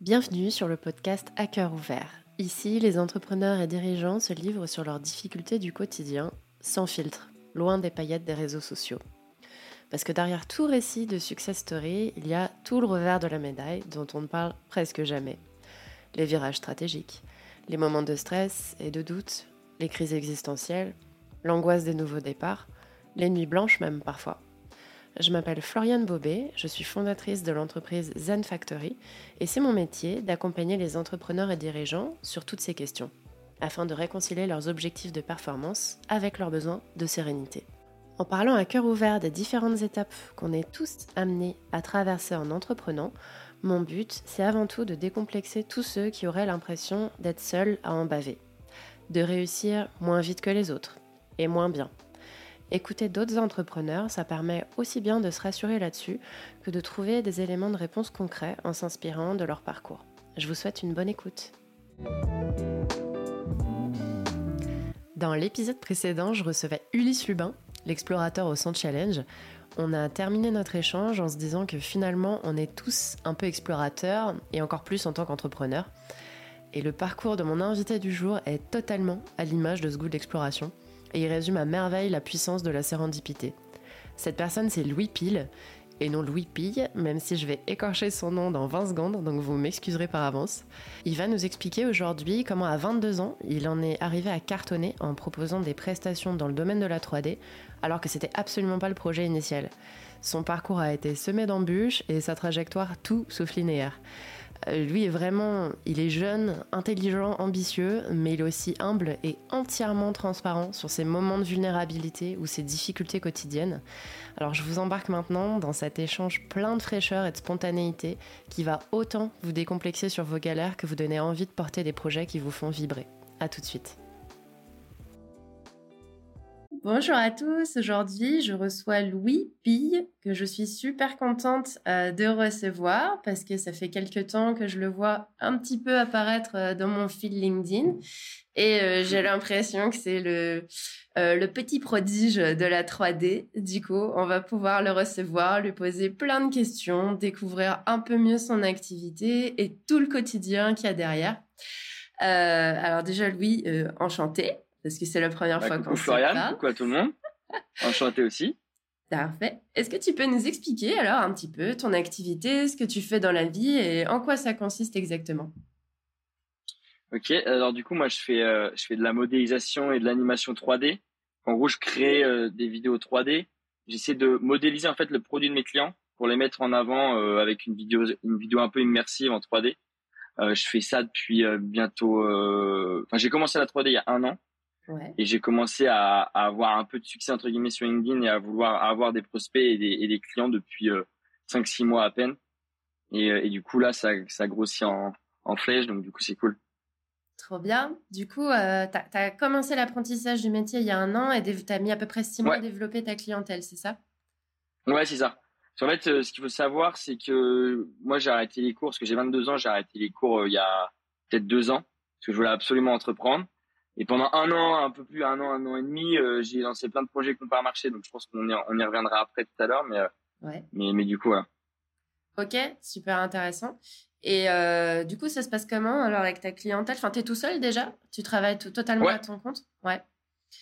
Bienvenue sur le podcast À cœur ouvert. Ici, les entrepreneurs et dirigeants se livrent sur leurs difficultés du quotidien, sans filtre, loin des paillettes des réseaux sociaux. Parce que derrière tout récit de success story, il y a tout le revers de la médaille dont on ne parle presque jamais. Les virages stratégiques, les moments de stress et de doute, les crises existentielles, l'angoisse des nouveaux départs, les nuits blanches même parfois. Je m'appelle Floriane Bobet, je suis fondatrice de l'entreprise Zen Factory et c'est mon métier d'accompagner les entrepreneurs et dirigeants sur toutes ces questions, afin de réconcilier leurs objectifs de performance avec leurs besoins de sérénité. En parlant à cœur ouvert des différentes étapes qu'on est tous amenés à traverser en entreprenant, mon but, c'est avant tout de décomplexer tous ceux qui auraient l'impression d'être seuls à en baver, de réussir moins vite que les autres, et moins bien, Écouter d'autres entrepreneurs, ça permet aussi bien de se rassurer là-dessus que de trouver des éléments de réponse concrets en s'inspirant de leur parcours. Je vous souhaite une bonne écoute. Dans l'épisode précédent, je recevais Ulysse Lubin, l'explorateur au Centre Challenge. On a terminé notre échange en se disant que finalement, on est tous un peu explorateurs et encore plus en tant qu'entrepreneurs. Et le parcours de mon invité du jour est totalement à l'image de ce goût d'exploration et il résume à merveille la puissance de la sérendipité. Cette personne, c'est Louis Pile, et non Louis Pille, même si je vais écorcher son nom dans 20 secondes, donc vous m'excuserez par avance. Il va nous expliquer aujourd'hui comment à 22 ans, il en est arrivé à cartonner en proposant des prestations dans le domaine de la 3D, alors que c'était absolument pas le projet initial. Son parcours a été semé d'embûches et sa trajectoire tout sauf linéaire. Euh, lui est vraiment, il est jeune, intelligent, ambitieux, mais il est aussi humble et entièrement transparent sur ses moments de vulnérabilité ou ses difficultés quotidiennes. Alors je vous embarque maintenant dans cet échange plein de fraîcheur et de spontanéité qui va autant vous décomplexer sur vos galères que vous donner envie de porter des projets qui vous font vibrer. A tout de suite. Bonjour à tous. Aujourd'hui, je reçois Louis Pille, que je suis super contente euh, de recevoir parce que ça fait quelques temps que je le vois un petit peu apparaître euh, dans mon fil LinkedIn et euh, j'ai l'impression que c'est le le petit prodige de la 3D. Du coup, on va pouvoir le recevoir, lui poser plein de questions, découvrir un peu mieux son activité et tout le quotidien qu'il y a derrière. alors déjà, Louis, enchanté parce que c'est la première bah, fois qu'on se Florian, coucou à tout le monde. Enchanté aussi. Parfait. Est-ce que tu peux nous expliquer alors un petit peu ton activité, ce que tu fais dans la vie et en quoi ça consiste exactement? Ok, alors du coup moi je fais euh, je fais de la modélisation et de l'animation 3D. En gros, je crée euh, des vidéos 3D. J'essaie de modéliser en fait le produit de mes clients pour les mettre en avant euh, avec une vidéo une vidéo un peu immersive en 3D. je fais ça depuis bientôt. Enfin, j'ai commencé la 3D il y a un an. Et j'ai commencé à, avoir un peu de succès entre guillemets sur LinkedIn et à vouloir avoir des prospects et des, clients depuis euh, 5-6 mois à peine. Et, euh, et, du coup là, ça, ça grossit en, en flèche, donc du coup c'est cool. Trop bien. Du coup, euh, tu as, commencé l'apprentissage du métier il y a un an et tu as mis à peu près 6 mois à développer ta clientèle, c'est ça? Ouais, c'est ça. En fait, euh, ce qu'il faut savoir, c'est que moi j'ai arrêté les cours, parce que j'ai 22 ans, j'ai arrêté les cours il y a peut-être deux ans, parce que je voulais absolument entreprendre. Et pendant un an, un peu plus, un an, un an et demi, euh, j'ai lancé plein de projets qui n'ont pas marché. Donc je pense qu'on y, on y reviendra après tout à l'heure. Mais, euh, ouais. mais, mais du coup, voilà. Ok, super intéressant. Et euh, du coup, ça se passe comment alors avec ta clientèle? Enfin, tu es tout seul déjà? Tu travailles tout, totalement à ton compte? Ouais.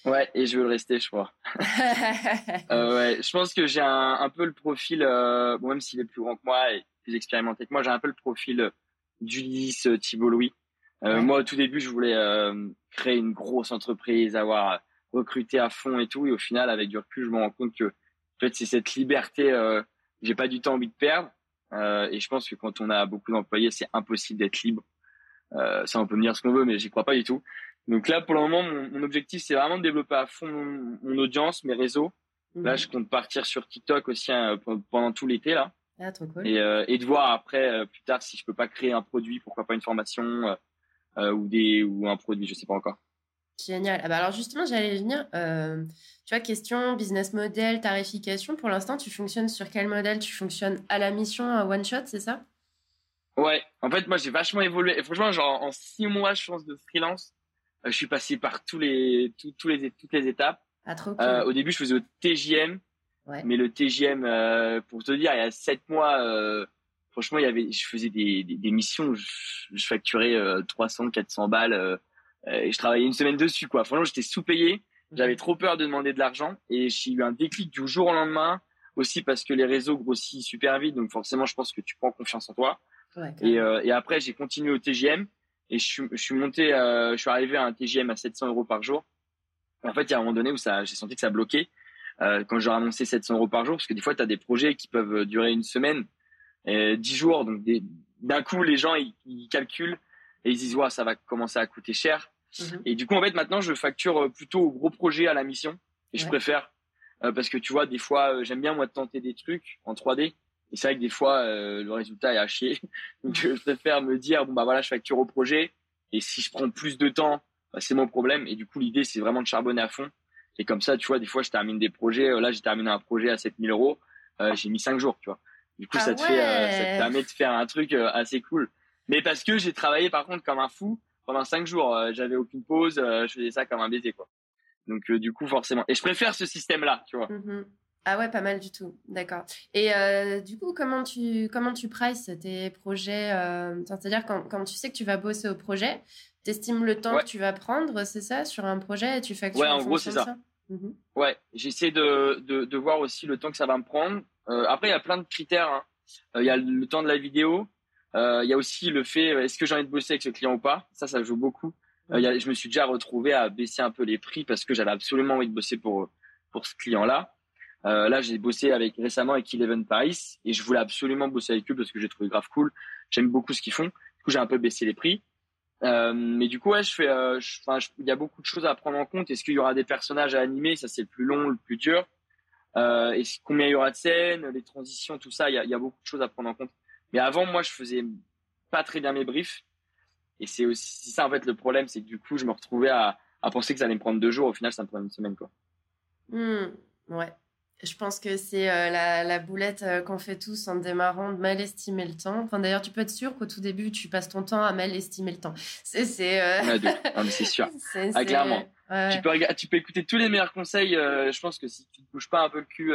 Ouais, et je veux le rester, je crois. euh, ouais, je pense que j'ai un, un, peu le profil, euh, bon, même s'il est plus grand que moi et plus expérimenté que moi, j'ai un peu le profil d'Ulysse Thibault Louis. Euh, moi, au tout début, je voulais euh, créer une grosse entreprise, avoir recruté à fond et tout. Et au final, avec du recul, je me rends compte que en fait, c'est cette liberté euh, j'ai pas du tout envie de perdre. Euh, et je pense que quand on a beaucoup d'employés, c'est impossible d'être libre. Euh, ça, on peut me dire ce qu'on veut, mais j'y crois pas du tout. Donc là, pour le moment, mon, mon objectif, c'est vraiment de développer à fond mon, audience, mes réseaux. Là, mhm. je compte partir sur TikTok aussi hein, pendant tout l'été là. Ah, trop cool. Et, et de voir après, plus tard, si je peux pas créer un produit, pourquoi pas une formation euh, ou des ou un produit, je sais pas encore. Génial. Ah bah alors justement, j'allais venir. Euh, tu vois, question business model, tarification. Pour l'instant, tu fonctionnes sur quel modèle? Tu fonctionnes à la mission, à one shot, c'est ça? Ouais. En fait, moi, j'ai vachement évolué. Et franchement, genre en six mois, je pense de freelance, euh, je suis passé par tous les tous, les toutes les étapes. Ah, trop cool. euh, au début, je faisais au TJM. Ouais. Mais le TJM, euh, pour te dire, il y a sept mois, franchement, il y avait, je faisais des, des, missions, je, je facturais 300, 400 balles, et je travaillais une semaine dessus, quoi. Franchement, j'étais sous-payé. J'avais mhm. trop peur de demander de l'argent et j'ai eu un déclic du jour au lendemain aussi parce que les réseaux grossissent super vite. Donc forcément, je pense que tu prends confiance en toi. et, euh, et, après, j'ai continué au TGM et je suis, je suis monté, euh, je suis arrivé à un TGM à 700 euros par jour. En fait, il y a un moment donné où ça, j'ai senti que ça bloquait euh, quand j'ai annoncé 700 euros par jour parce que des fois, tu as des projets qui peuvent durer une semaine, et 10 jours. Donc d'un coup, les gens ils, ils, calculent et ils disent ouais, ça va commencer à coûter cher. Mhm. Et du coup, en fait, maintenant, je facture plutôt au gros projet à la mission et je préfère euh, parce que tu vois, des fois, euh, j'aime bien moi tenter des trucs en 3D. Et c'est vrai que des fois, euh, le résultat est à chier. Donc, je préfère me dire, bon, bah voilà, je facture au projet. Et si je prends plus de temps, bah, c'est mon problème. Et du coup, l'idée, c'est vraiment de charbonner à fond. Et comme ça, tu vois, des fois, je termine des projets. Là, j'ai terminé un projet à 7000 euros. j'ai mis 5 jours, tu vois. Du coup, ah ça te fait, ça te permet de faire un truc assez cool. Mais parce que j'ai travaillé, par contre, comme un fou pendant 5 jours. j'avais aucune pause. je faisais ça comme un baiser, quoi. Donc euh, du coup forcément. Et je préfère ce système-là, tu vois. Mm-hmm. Ah ouais, pas mal du tout. D'accord. Et euh, du coup, comment tu comment tu prices tes projets euh, C'est-à-dire quand, quand tu sais que tu vas bosser au projet, tu estimes le temps que tu vas prendre, c'est ça, sur un projet et tu factures Ouais, en, gros, c'est ça? Mm-hmm. Ouais, j'essaie de, de, de, voir aussi le temps que ça va me prendre. Après, il y a plein de critères. Hein. Il y a le temps de la vidéo. Il y a aussi le fait, est-ce que j'ai envie de bosser avec ce client ou pas? Ça, ça joue beaucoup. Euh, je me suis déjà retrouvé à baisser un peu les prix parce que j'avais absolument envie de bosser pour pour ce client-là. Euh, là, j'ai bossé avec récemment avec Eleven Paris et je voulais absolument bosser avec eux parce que j'ai trouvé grave cool. J'aime beaucoup ce qu'ils font. Du coup, j'ai un peu baissé les prix. Euh, mais du coup, ouais, je fais, euh, il y a beaucoup de choses à prendre en compte. Est-ce qu'il y aura des personnages à animer? Ça, c'est le plus long, le plus dur. Euh, et combien il y aura de scènes, les transitions, tout ça. Il y a, beaucoup de choses à prendre en compte. Mais avant, moi, je faisais pas très bien mes briefs. Et c'est aussi ça, en fait, le problème, c'est que du coup, je me retrouvais à, penser que ça allait me prendre deux jours. Au final, ça me prend une semaine, quoi. Mmh, ouais. Je pense que c'est euh, la, la, boulette euh, qu'on fait tous en démarrant de mal estimer le temps. Enfin, d'ailleurs, tu peux être sûr qu'au tout début, tu passes ton temps à mal estimer le temps. C'est, c'est. Euh... c'est sûr. ah, clairement. Tu peux tu peux écouter tous les meilleurs conseils. Euh, je pense que si tu ne bouges pas un peu le cul,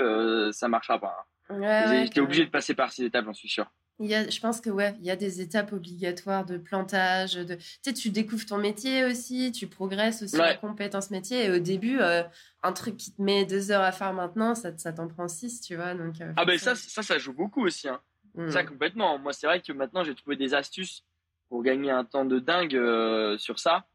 ça marchera pas. Hein. Ouais, es obligé de passer par ces étapes, j'en suis sûr. Il y a, je pense que ouais, il y a des étapes obligatoires de plantage. De, tu sais, tu découvres ton métier aussi, tu progresses aussi en compétences métier. Et au début, euh, un truc qui te met deux heures à faire maintenant, ça, ça t'en prend six, tu vois. Donc, euh, ah ben ça, ça, ça joue beaucoup aussi. Hein. Ça mm. complètement. Moi, c'est vrai que maintenant, j'ai trouvé des astuces pour gagner un temps de dingue euh, sur ça.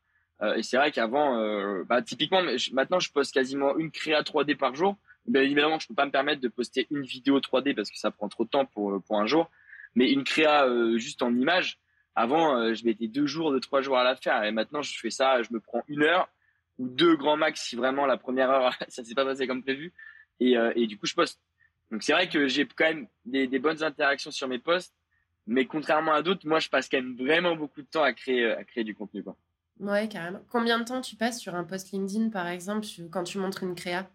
et c'est vrai qu'avant, bah, typiquement, maintenant, je poste quasiment une créa 3D par jour. Bien évidemment, je peux pas me permettre de poster une vidéo 3D parce que ça prend trop de temps pour pour un jour. Mais une créa euh, juste en image, avant, euh, je mettais deux jours, deux, trois jours à la faire. Et maintenant, je fais ça, je me prends une heure ou deux grands max si vraiment la première heure, ça s'est pas passé comme prévu. Et, euh, et du coup, je poste. Donc, c'est vrai que j'ai quand même des, des, bonnes interactions sur mes posts. Mais contrairement à d'autres, moi, je passe quand même vraiment beaucoup de temps à créer, à créer du contenu. Quoi. Ouais, carrément. Combien de temps tu passes sur un post LinkedIn, par exemple, quand tu montres une créa?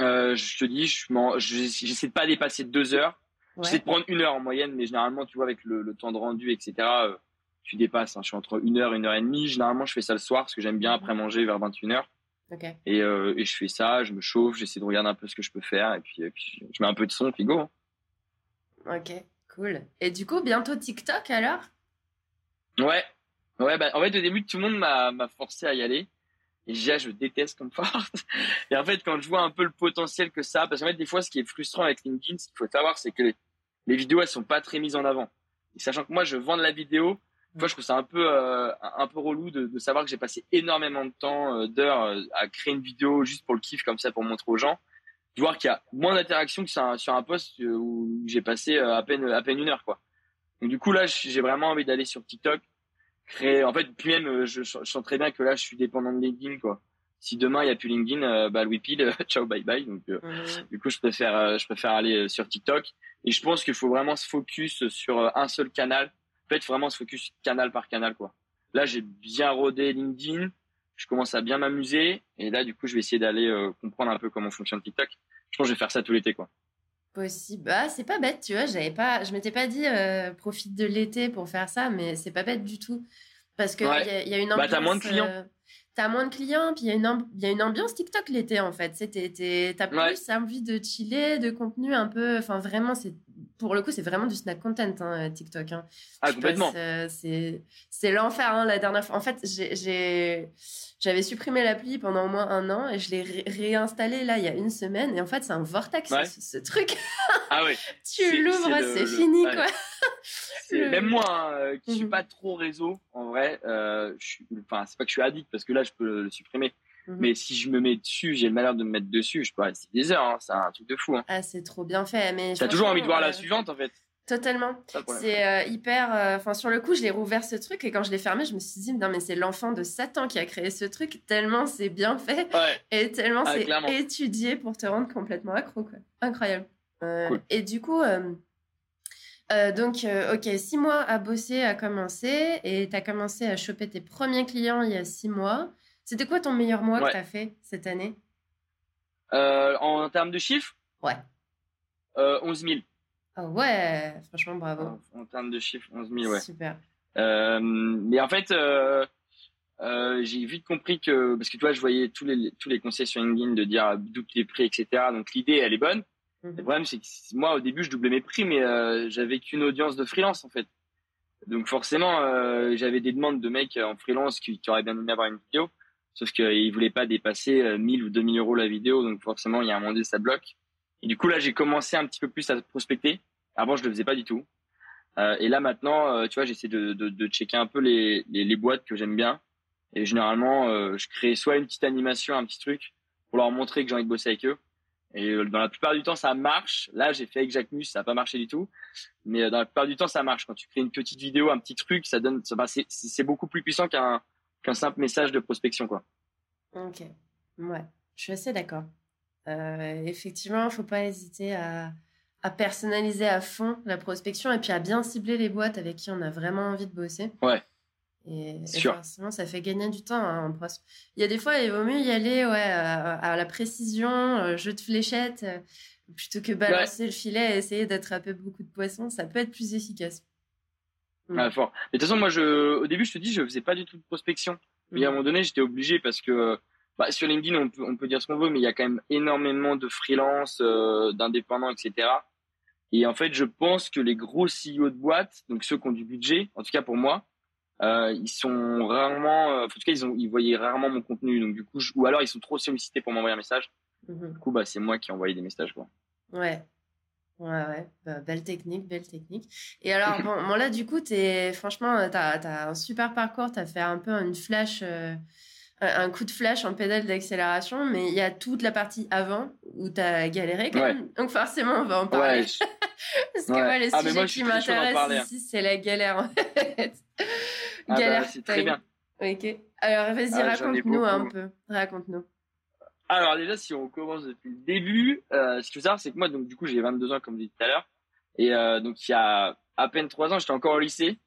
Euh, Je te dis, je j'essaie de pas dépasser deux heures. Ouais. J'essaie de prendre une heure en moyenne, mais généralement, tu vois, avec le, le temps de rendu, etc., euh, tu dépasses. Hein. Je suis entre une heure et une heure et demie. Généralement, je fais ça le soir parce que j'aime bien après manger vers 21h. Okay. Et, euh, et je fais ça, je me chauffe, j'essaie de regarder un peu ce que je peux faire et puis, et puis je mets un peu de son, puis go. Hein. Ok, cool. Et du coup, bientôt TikTok alors? Ouais, ouais. Bah, en fait, au début, tout le monde m'a forcé à y aller. Et déjà, je déteste force. Et en fait, quand je vois un peu le potentiel que ça parce qu'en fait, des fois, ce qui est frustrant avec LinkedIn, ce qu'il faut savoir, c'est que les, vidéos, elles sont pas très mises en avant. Et sachant que moi, je vends de la vidéo, moi, je trouve ça un peu, euh, un peu relou de, de savoir que j'ai passé énormément de temps, euh, d'heures euh, à créer une vidéo juste pour le kiff, comme ça, pour montrer aux gens. De voir qu'il y a moins d'interactions que sur un, sur un post où j'ai passé à peine, à peine une heure, quoi. Donc, du coup, là, j'ai vraiment envie d'aller sur TikTok en fait puis même euh, je, je, sens très bien que là je suis dépendant de LinkedIn quoi. Si demain il y a plus LinkedIn euh, bah Louis ciao bye bye. Donc euh, mhm. du coup je préfère je préfère aller sur TikTok. Et je pense qu'il faut vraiment se focus sur un seul canal. En fait vraiment se focus canal par canal quoi. Là j'ai bien rodé LinkedIn. Je commence à bien m'amuser. Et là du coup je vais essayer d'aller comprendre un peu comment fonctionne TikTok. Je pense que je vais faire ça tout l'été quoi Possible. Bah, c'est pas bête, tu vois. J'avais pas, je m'étais pas dit euh, profite de l'été pour faire ça, mais c'est pas bête du tout. Parce qu'il y, y, a une ambiance. Bah, t'as moins de clients. Euh, t'as moins de clients, puis il y, a une y a une ambiance TikTok l'été, en fait. T'as plus envie de chiller, de contenu un peu. Enfin, vraiment, c'est pour le coup, c'est vraiment du snack content, hein, TikTok. Hein. Ah, complètement. Euh, c'est l'enfer, hein, la dernière fois. En fait, j'avais supprimé l'appli pendant au moins un an et je l'ai réinstallé là il y a une semaine. Et en fait, c'est un vortex, ce, truc. Ah tu l'ouvres, c'est fini, quoi. Même moi, hein, euh, qui suis mhm. pas trop réseau, en vrai, euh, enfin, c'est pas que je suis addict parce que là, je peux le supprimer. Mhm. Mais si je me mets dessus, j'ai le malheur de me mettre dessus, je peux rester des heures. Hein. C'est un truc de fou. Hein. Ah, c'est trop bien fait. Mais t'as toujours envie de voir la suivante, en fait. Totalement. C'est euh, hyper. Euh, enfin, sur le coup, je l'ai rouvert ce truc et quand je l'ai fermé, je me suis dit non mais c'est l'enfant de Satan qui a créé ce truc. Tellement c'est bien fait et tellement ah, c'est étudié pour te rendre complètement accro. Quoi. Incroyable. Euh, et du coup, donc ok, six mois à bosser, à commencer et tu as commencé à choper tes premiers clients il y a six mois. C'était quoi ton meilleur mois que tu as fait cette année? En termes de chiffres? Ouais. Euh, 11 000. Ah ouais, franchement, bravo. En, termes de chiffres, 11 000, ouais. Super. Euh, mais en fait, euh, j'ai vite compris que, parce que tu vois, je voyais tous les, tous les conseils sur LinkedIn de dire double tes prix, etc. Donc l'idée, elle est bonne. Mhm. Le problème, c'est que moi, au début, je doublais mes prix, mais j'avais qu'une audience de freelance, en fait. Donc forcément, j'avais des demandes de mecs en freelance qui, qui auraient bien aimé avoir une vidéo. Sauf qu'ils voulaient pas dépasser 1000 euh, ou 2000 euros la vidéo, donc forcément, il y a un moment donné, ça bloque. Et du coup, là, j'ai commencé un petit peu plus à prospecter. Avant, je le faisais pas du tout. Euh, et là, maintenant, euh, tu vois, j'essaie de, checker un peu les, les, boîtes que j'aime bien. Et généralement, euh, je crée soit une petite animation, un petit truc, pour leur montrer que j'ai envie de bosser avec eux. Et dans la plupart du temps, ça marche. Là, j'ai fait avec Jacques ça n'a pas marché du tout. Mais dans la plupart du temps, ça marche. Quand tu crées une petite vidéo, un petit truc, ça donne, c'est beaucoup plus puissant qu'un qu'un simple message de prospection, quoi. Ok, ouais, je suis assez d'accord. Euh, effectivement, il faut pas hésiter à, à, personnaliser à fond la prospection et puis à bien cibler les boîtes avec qui on a vraiment envie de bosser. Ouais. Et, forcément, ça fait gagner du temps hein, en pros. Il y a des fois, il vaut mieux y aller ouais, à, la précision, euh, jeu de fléchettes, euh, plutôt que balancer le filet et essayer d'attraper beaucoup de poissons. Ça peut être plus efficace. Ah, fort. Mais de toute façon, moi, je, au début, je te dis, je faisais pas du tout de prospection. Mais à un mm. moment donné, j'étais obligé parce que bah, sur LinkedIn, on peut, on peut dire ce qu'on veut, mais il y a quand même énormément de freelance, euh, d'indépendants, etc. Et en fait, je pense que les gros CEO de boîtes, donc ceux qui ont du budget, en tout cas pour moi, euh, ils sont rarement, euh, en tout cas, ils, ont, ils voyaient rarement mon contenu. Donc du coup, ou alors ils sont trop sollicités pour m'envoyer un message. Mm-hmm. Du coup, bah, c'est moi qui envoyé des messages. Quoi. Ouais. Ouais, ouais, bah, belle technique, belle technique. Et alors, bon, là, du coup, es, franchement, tu as, un super parcours, tu as fait un peu une flash, euh, un coup de flash en pédale d'accélération, mais il y a toute la partie avant où tu as galéré quand même. Donc, forcément, on va en parler. Parce que moi, les ah, sujets qui m'intéressent hein. ici, c'est la galère, en fait. Ah, bah, galère, c'est très bien. Ok. Alors, vas-y, ah, raconte-nous un peu. Raconte-nous. Alors déjà, si on commence depuis le début, euh, ce qu'il faut savoir, c'est que moi, donc du coup, j'ai 22 ans, comme je disais tout à l'heure. Et euh, donc, il y a à peine 3 ans, j'étais encore au lycée.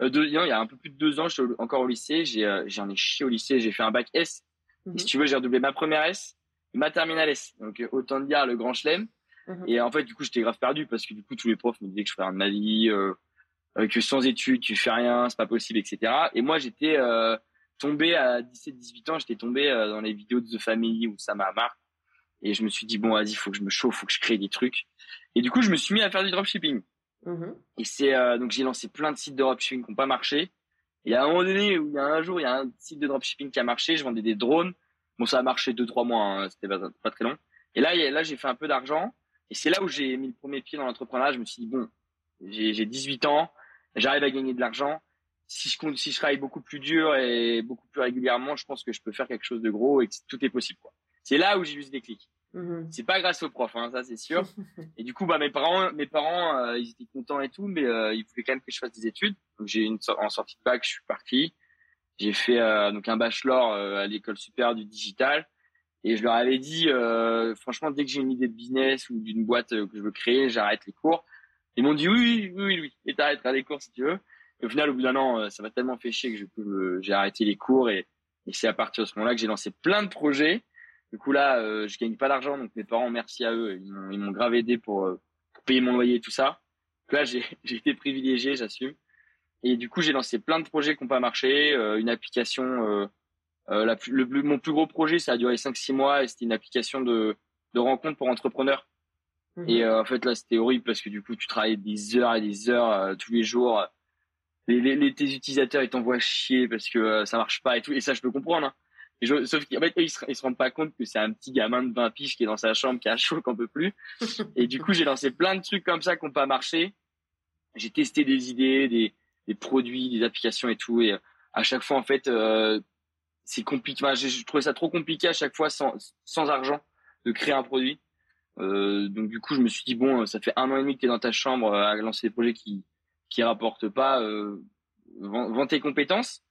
Euh, deux, non, il y a un peu plus de 2 ans, je suis encore au lycée. J'ai, euh, j'en ai chié au lycée. J'ai fait un bac S. Mhm. Si tu veux, j'ai redoublé ma première S, ma terminale S. Donc, euh, autant dire le grand chelem. Mhm. Et en fait, du coup, j'étais grave perdu parce que du coup, tous les profs me disaient que je ferais rien de ma vie, que sans études, tu fais rien, c'est pas possible, etc. Et moi, j'étais tombé à 17-18 ans, j'étais tombé euh, dans les vidéos de The Family où ça m'a marqué. Et je me suis dit, bon, vas-y, faut que je me chauffe, faut que je crée des trucs. Et du coup, je me suis mis à faire du dropshipping. Mm-hmm. Et c'est, euh, donc j'ai lancé plein de sites de dropshipping qui n'ont pas marché. Et à un moment donné, il y a un jour, il y a un site de dropshipping qui a marché, je vendais des drones. Bon, ça a marché deux, trois mois, hein, c'était pas, très long. Et là, là, j'ai fait un peu d'argent. Et c'est là où j'ai mis le premier pied dans l'entrepreneuriat. Je me suis dit, bon, j'ai 18 ans, j'arrive à gagner de l'argent si je compte, si je travaille beaucoup plus dur et beaucoup plus régulièrement, je pense que je peux faire quelque chose de gros et que tout est possible. C'est là où j'ai eu ce déclic. Mm-hmm. C'est pas grâce aux profs, hein, ça c'est sûr. et du coup, bah mes parents, mes parents, euh, ils étaient contents et tout, mais euh, ils voulaient quand même que je fasse des études. Donc j'ai une en sortie de bac, je suis parti. J'ai fait euh, donc un bachelor à l'école supérieure du digital. Et je leur avais dit, franchement, dès que j'ai une idée de business ou d'une boîte que je veux créer, j'arrête les cours. Ils m'ont dit oui, oui, oui, oui, et t'arrêteras les cours si tu veux au final, au bout d'un an, euh, ça m'a tellement fait chier que j'ai arrêté les cours et, c'est à partir de ce moment-là que j'ai lancé plein de projets. Du coup là, euh, je gagne pas d'argent, donc mes parents, merci à eux, ils m'ont grave aidé pour, euh, pour, payer mon loyer et tout ça. Donc là, j'ai été privilégié, j'assume. Et du coup, j'ai lancé plein de projets qui n'ont pas marché. Euh, une application, la le, mon plus gros projet, ça a duré 5-6 mois et c'était une application de, de rencontre pour entrepreneurs. Et euh, en fait, là, c'était horrible parce que du coup, tu travailles des heures et des heures euh, tous les jours. Les, les, tes utilisateurs, ils t'envoient chier parce que euh, ça marche pas et tout. Et ça, je peux comprendre. Hein. Et je, sauf qu'en fait, ils se, ils se rendent pas compte que c'est un petit gamin de 20 piges qui est dans sa chambre, qui a chaud, qu'on peut plus. et du coup, j'ai lancé plein de trucs comme ça qui n'ont pas marché. J'ai testé des idées, des, des produits, des applications et tout. Et à chaque fois, en fait, euh, c'est compliqué. Enfin, je trouvais ça trop compliqué à chaque fois sans, sans argent de créer un produit. Euh, donc du coup, je me suis dit bon, ça fait un an et demi que tu es dans ta chambre à lancer des projets qui qui rapportent pas. Euh, vends, tes compétences.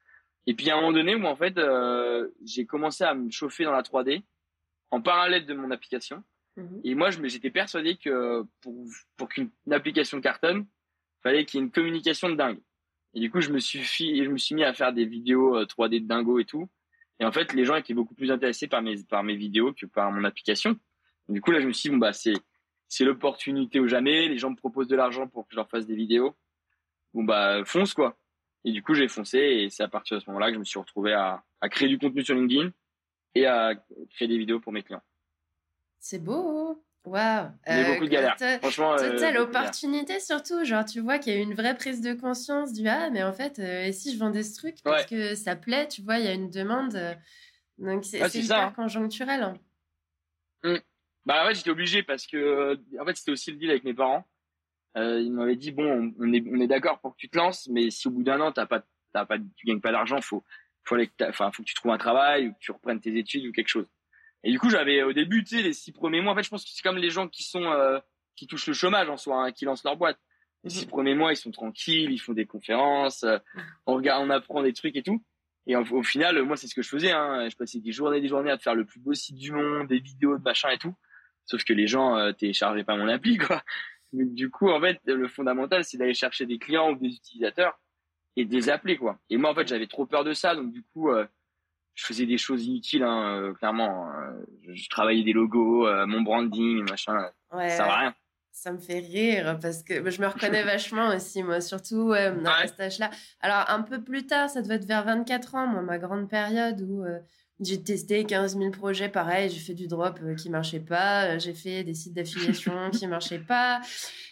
Et puis à un moment donné où en fait, euh, j'ai commencé à me chauffer dans la 3D en parallèle de mon application. Mhm. Et moi, j'étais persuadé que pour pour qu'une application cartonne, fallait qu'il y ait une communication de dingue. Et du coup, je me suis je me suis mis à faire des vidéos 3D euh, de dingo et tout. Et en fait, les gens étaient beaucoup plus intéressés par mes par mes vidéos que par mon application. du coup, là, je me suis dit bon bah c'est c'est l'opportunité ou jamais. Les gens me proposent de l'argent pour que je leur fasse des vidéos. Bon bah fonce quoi. Et du coup, j'ai foncé et c'est à partir de ce moment-là que je me suis retrouvé à, à créer du contenu sur LinkedIn et à créer des vidéos pour mes clients. C'est beau. Waouh! Il y a beaucoup de galères. Franchement, euh, l'opportunité surtout. Genre, tu vois qu'il y a une vraie prise de conscience du Ah, mais en fait, euh, et si je vends des trucs parce que ça plaît, tu vois, il y a une demande. Euh, donc, c'est hyper hein. conjoncturel. Hein. Mmh. Bah ouais, j'étais obligé parce que, en fait, c'était aussi le deal avec mes parents. Ils m'avaient dit Bon, on est, on est d'accord pour que tu te lances, mais si au bout d'un an, t'as pas, t'as pas, tu gagnes pas d'argent, faut, faut, enfin, faut que tu trouves un travail ou que tu reprennes tes études ou quelque chose. Et du coup, j'avais au début, tu sais, les six premiers mois, en fait, je pense que c'est comme les gens qui sont euh, qui touchent le chômage en soi, hein, qui lancent leur boîte. Les six mhm. premiers mois, ils sont tranquilles, ils font des conférences, euh, on regarde, on apprend des trucs et tout. Et au, final, moi, c'est ce que je faisais. Hein. Je passais des journées, des journées à faire le plus beau site du monde, des vidéos, de machin et tout. Sauf que les gens euh, téléchargeaient pas mon appli, quoi. Du coup, en fait, le fondamental, c'est d'aller chercher des clients ou des utilisateurs et de les appeler, quoi. Et moi, en fait, j'avais trop peur de ça, donc du coup, euh, je faisais des choses inutiles, hein, euh, clairement. Euh, je, travaillais des logos, euh, mon branding, machin. Ouais, ça va rien. Ça me fait rire parce que je me reconnais vachement aussi, moi, surtout dans ouais. cet âge-là. Alors, un peu plus tard, ça devait être vers 24 ans, moi, ma grande période où j'ai testé 15 000 projets, pareil, j'ai fait du drop qui marchait pas, j'ai fait des sites d'affiliation qui marchaient pas,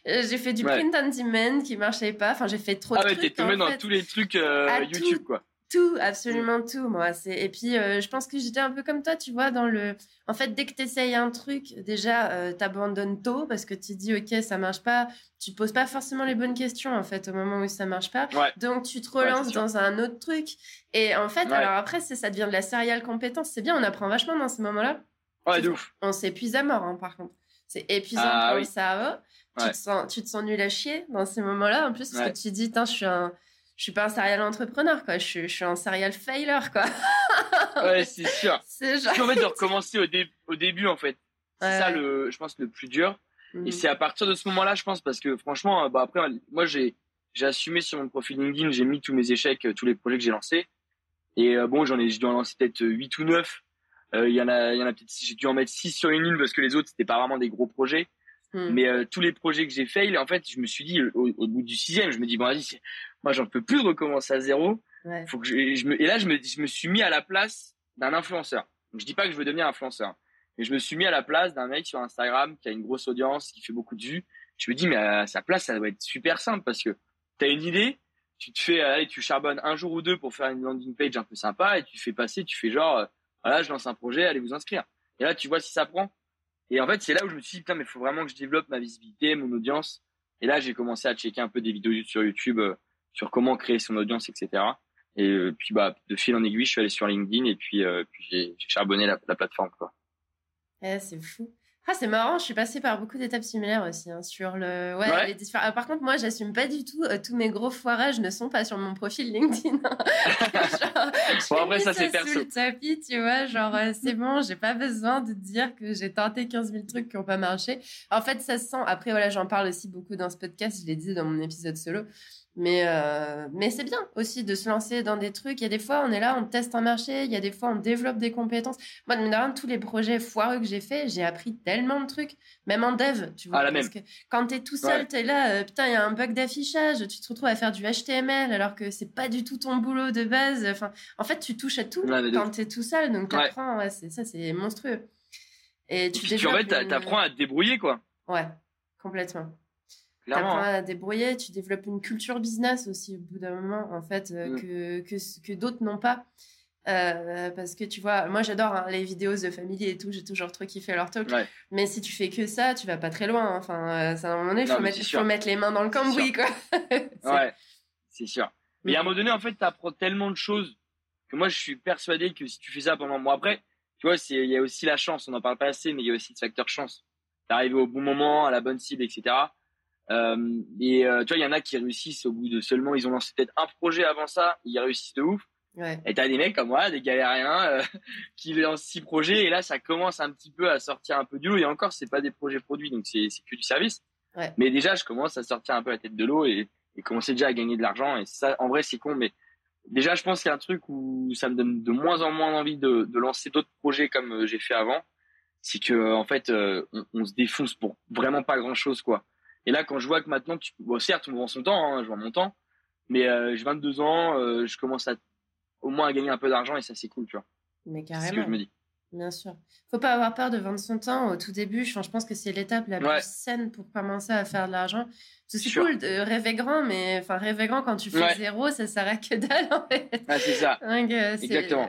j'ai fait du print on demand qui marchait pas, enfin, j'ai fait trop ah de trucs. Ah ouais, t'es tombé dans tous les trucs YouTube, quoi. Tout, absolument tout, moi. C'est et puis euh, je pense que j'étais un peu comme toi, tu vois, dans le. En fait, dès que tu essayes un truc, déjà, euh, t'abandonnes tôt parce que tu dis ok, ça marche pas. Tu poses pas forcément les bonnes questions en fait au moment où ça marche pas. Donc tu te relances dans un autre truc. Et en fait, alors après, ça devient de la serial compétence. C'est bien, on apprend vachement dans ces moments-là. Ouais, de ouf. On s'épuise à mort, hein, par contre. C'est épuisant ah pour le cerveau. Tu te sens, tu te sens nul à chier dans ces moments-là. En plus, parce que tu dis, je suis un je suis pas un serial entrepreneur, quoi. Je, je suis un serial failure, quoi. ouais, c'est sûr. C'est genre... en fait de recommencer au, au début, en fait. C'est ça, le, je pense, le plus dur. Et mhm. c'est à partir de ce moment-là, je pense, parce que franchement, bah après, moi, j'ai, j'ai assumé sur mon profil LinkedIn, j'ai mis tous mes échecs, euh, tous les projets que j'ai lancés. Et euh, bon, j'en ai, je dois en lancer peut-être 8 ou 9. Euh, il y en a, il y en a peut-être, j'ai dû en mettre 6 sur une ligne parce que les autres, c'était pas vraiment des gros projets. Hmm. Mais euh, tous les projets que j'ai faits, en fait, je me suis dit, au, bout du sixième, je me dis, bon, vas-y, moi, j'en peux plus de recommencer à zéro. Faut que je, je me, et là, je me, je me suis mis à la place d'un influenceur. Donc, je dis pas que je veux devenir influenceur. Mais je me suis mis à la place d'un mec sur Instagram qui a une grosse audience, qui fait beaucoup de vues. Je me dis, mais à sa place, ça doit être super simple parce que tu as une idée, tu te fais, allez, tu charbonnes un jour ou deux pour faire une landing page un peu sympa et tu fais passer, tu fais genre, euh, voilà, je lance un projet, allez vous inscrire. Et là, tu vois si ça prend. Et en fait, c'est là où je me suis dit, putain, mais il faut vraiment que je développe ma visibilité, mon audience. Et là, j'ai commencé à checker un peu des vidéos sur YouTube euh, sur comment créer son audience, etc. Et euh, puis, bah, de fil en aiguille, je suis allé sur LinkedIn et puis, euh, puis j'ai charbonné la, la plateforme, quoi. Eh, c'est fou. Ah, c'est marrant, je suis passée par beaucoup d'étapes similaires aussi hein, sur le. Ouais, Les différents... par contre, moi, j'assume pas du tout. Euh, tous mes gros foirages ne sont pas sur mon profil LinkedIn. genre, bon, après, ça, c'est perso. Sous le tapis, tu vois, genre, euh, c'est bon, j'ai pas besoin de dire que j'ai tenté 15 000 trucs qui ont pas marché. En fait, ça se sent. Après, voilà, j'en parle aussi beaucoup dans ce podcast, je l'ai dit dans mon épisode solo. Mais, euh, mais c'est bien aussi de se lancer dans des trucs. Il y a des fois, on est là, on teste un marché. Il y a des fois, on développe des compétences. Moi, de tous les projets foireux que j'ai faits, j'ai appris tellement de trucs. Même en dev, tu vois. Ah, parce que quand t'es tout seul, tu t'es là, euh, putain, il y a un bug d'affichage. Tu te retrouves à faire du HTML alors que c'est pas du tout ton boulot de base. Enfin, en fait, tu touches à tout quand quand t'es tout seul. Donc, t'apprends. Ouais, c'est ça, c'est monstrueux. Et tu, tu en fait, t'apprends à te débrouiller, quoi. Ouais. Complètement. T'apprends à débrouiller, tu développes une culture business aussi au bout d'un moment, en fait, euh, mm. que, que, que d'autres n'ont pas. Euh, parce que tu vois, moi j'adore hein, les vidéos de famille et tout, j'ai toujours trop kiffé leur talk. Mais si tu fais que ça, tu vas pas très loin. Hein. Enfin, euh, à un moment donné, il faut, mettre, faut mettre les mains dans le cambouis, quoi. ouais, c'est sûr. Mais à un mm. moment donné, en fait, tu apprends tellement de choses que moi je suis persuadé que si tu fais ça pendant moi après, tu vois, il y a aussi la chance, on n'en parle pas assez, mais il y a aussi le facteur chance. D'arriver au bon moment, à la bonne cible, etc. Euh, et euh, tu vois, il y en a qui réussissent au bout de seulement, ils ont lancé peut-être un projet avant ça, ils réussissent de ouf. Ouais. Et t'as des mecs comme moi, des galériens, euh, qui lancent six projets et là, ça commence un petit peu à sortir un peu du lot. Et encore, c'est pas des projets produits, donc c'est que du service. Ouais. Mais déjà, je commence à sortir un peu la tête de l'eau et, et commencer déjà à gagner de l'argent. Et ça, en vrai, c'est con, mais déjà, je pense qu'il y a un truc où ça me donne de moins en moins envie de, de lancer d'autres projets comme euh, j'ai fait avant. C'est que, en fait, on, on, se défonce pour vraiment pas grand chose, quoi. Et là, quand je vois que maintenant, tu... bon, certes, on vend son temps, hein, je vois mon temps, mais euh, j'ai 22 ans, euh, je commence à au moins à gagner un peu d'argent et ça, c'est cool, tu vois. Mais carrément. C'est ce que je me dis. Bien sûr. Faut pas avoir peur de vendre son temps au tout début. Je pense que c'est l'étape la plus saine pour commencer à faire de l'argent. C'est cool de rêver grand, mais enfin rêver grand quand tu fais zéro, ça sert à que dalle en fait. Ah, c'est ça. Euh, Exactement.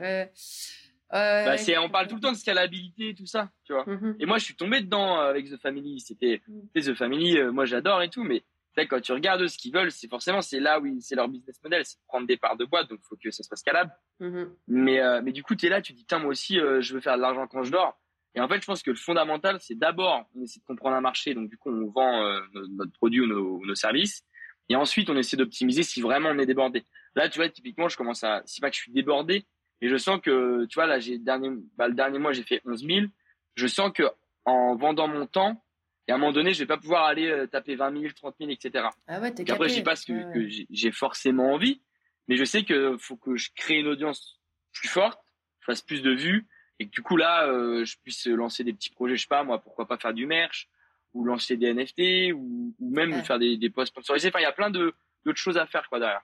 Bah, c'est, on parle tout le temps de scalabilité et tout ça, tu vois. Mm-hmm. Et moi, je suis tombé dedans euh, avec The Family. C'était, mm. The Family, euh, moi j'adore et tout, mais quand tu regardes ce qu'ils veulent, c'est forcément c'est là où c'est leur business model, c'est prendre des parts de boîte, donc il faut que ça soit scalable. Mm-hmm. Mais euh, mais du coup, tu es là, tu dis tiens moi aussi je veux faire de l'argent quand je dors. Et en fait, je pense que le fondamental, c'est d'abord on essaie de comprendre un marché, donc du coup on vend notre produit ou nos, nos, services, et ensuite on essaie d'optimiser si vraiment on est débordé. Là, tu vois, typiquement, je commence à, c'est pas que je suis débordé, et je sens que, tu vois, là, j'ai dernier, bah, le dernier mois, j'ai fait 11 000. Je sens que en vendant mon temps, et à un moment donné, je vais pas pouvoir aller euh, taper 20 000, 30 000, etc. Ah ouais, t'es après, je sais pas ce que, j'ai forcément envie, mais je sais que faut que je crée une audience plus forte, je fasse plus de vues, et que du coup là, euh, je puisse lancer des petits projets, je sais pas moi, pourquoi pas faire du merch, ou lancer des NFT, ou, ou même faire des, des posts sponsorisés. Enfin, il y a plein de d'autres choses à faire quoi derrière.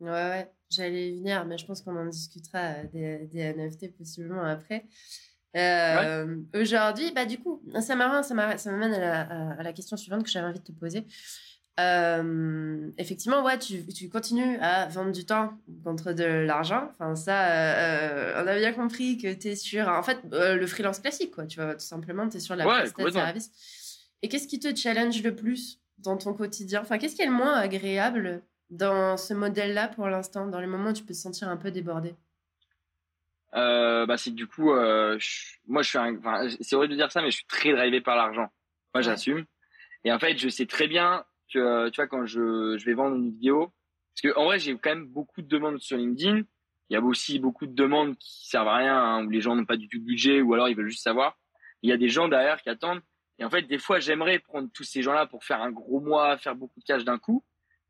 Ouais, ouais, j'allais y venir, mais je pense qu'on en discutera euh, des, des, NFT possiblement après. Euh, Aujourd'hui, bah du coup, ça m'amène ça m'amène à, la, à la question suivante que j'avais envie de te poser. Euh, effectivement, ouais, tu, tu, continues à vendre du temps contre de l'argent. Enfin, ça, euh, on a bien compris que tu es sur, en fait, euh, le freelance classique, quoi. Tu vois, tout simplement, tu es sur la ouais, de service. Et qu'est-ce qui te challenge le plus dans ton quotidien? Enfin, qu'est-ce qui est le moins agréable dans ce modèle-là pour l'instant, dans les moments où tu peux te sentir un peu débordé euh, bah c'est du coup euh, moi je suis un, c'est vrai de dire ça mais je suis très drivé par l'argent. Moi j'assume. Et en fait je sais très bien que tu vois quand je, je vais vendre une vidéo parce que en vrai j'ai quand même beaucoup de demandes sur LinkedIn. Il y a aussi beaucoup de demandes qui servent à rien hein, où les gens n'ont pas du tout de budget ou alors ils veulent juste savoir. Il y a des gens derrière qui attendent. Et en fait des fois j'aimerais prendre tous ces gens là pour faire un gros mois faire beaucoup de cash d'un coup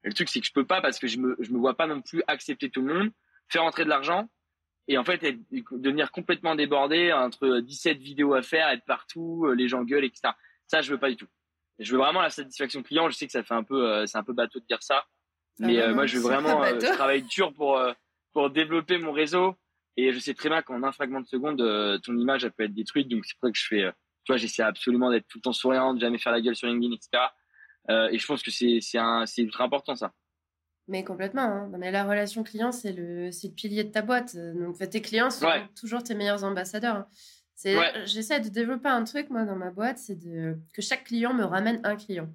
le truc, c'est que je peux pas parce que je me, je me vois pas non plus accepter tout le monde, faire entrer de l'argent et en fait devenir complètement débordé entre 17 vidéos à faire, être partout, euh, les gens gueulent, etc. Ça, je veux pas du tout. Je veux vraiment la satisfaction client. Je sais que ça fait un peu, euh, c'est un peu bateau de dire ça, mais euh, moi, je veux vraiment travailler dur pour pour développer mon réseau. Et je sais très bien qu'en un fragment de seconde, ton image elle peut être détruite. Donc c'est pour ça que je fais, tu vois, j'essaie absolument d'être tout le temps souriant, de jamais faire la gueule sur LinkedIn, etc. Euh, et je pense que c'est c'est ultra important ça. Mais complètement. Hein. Mais la relation client, c'est le, le pilier de ta boîte. Donc, tes clients sont toujours tes meilleurs ambassadeurs. Hein. J'essaie de développer un truc, moi, dans ma boîte, c'est de, que chaque client me ramène un client.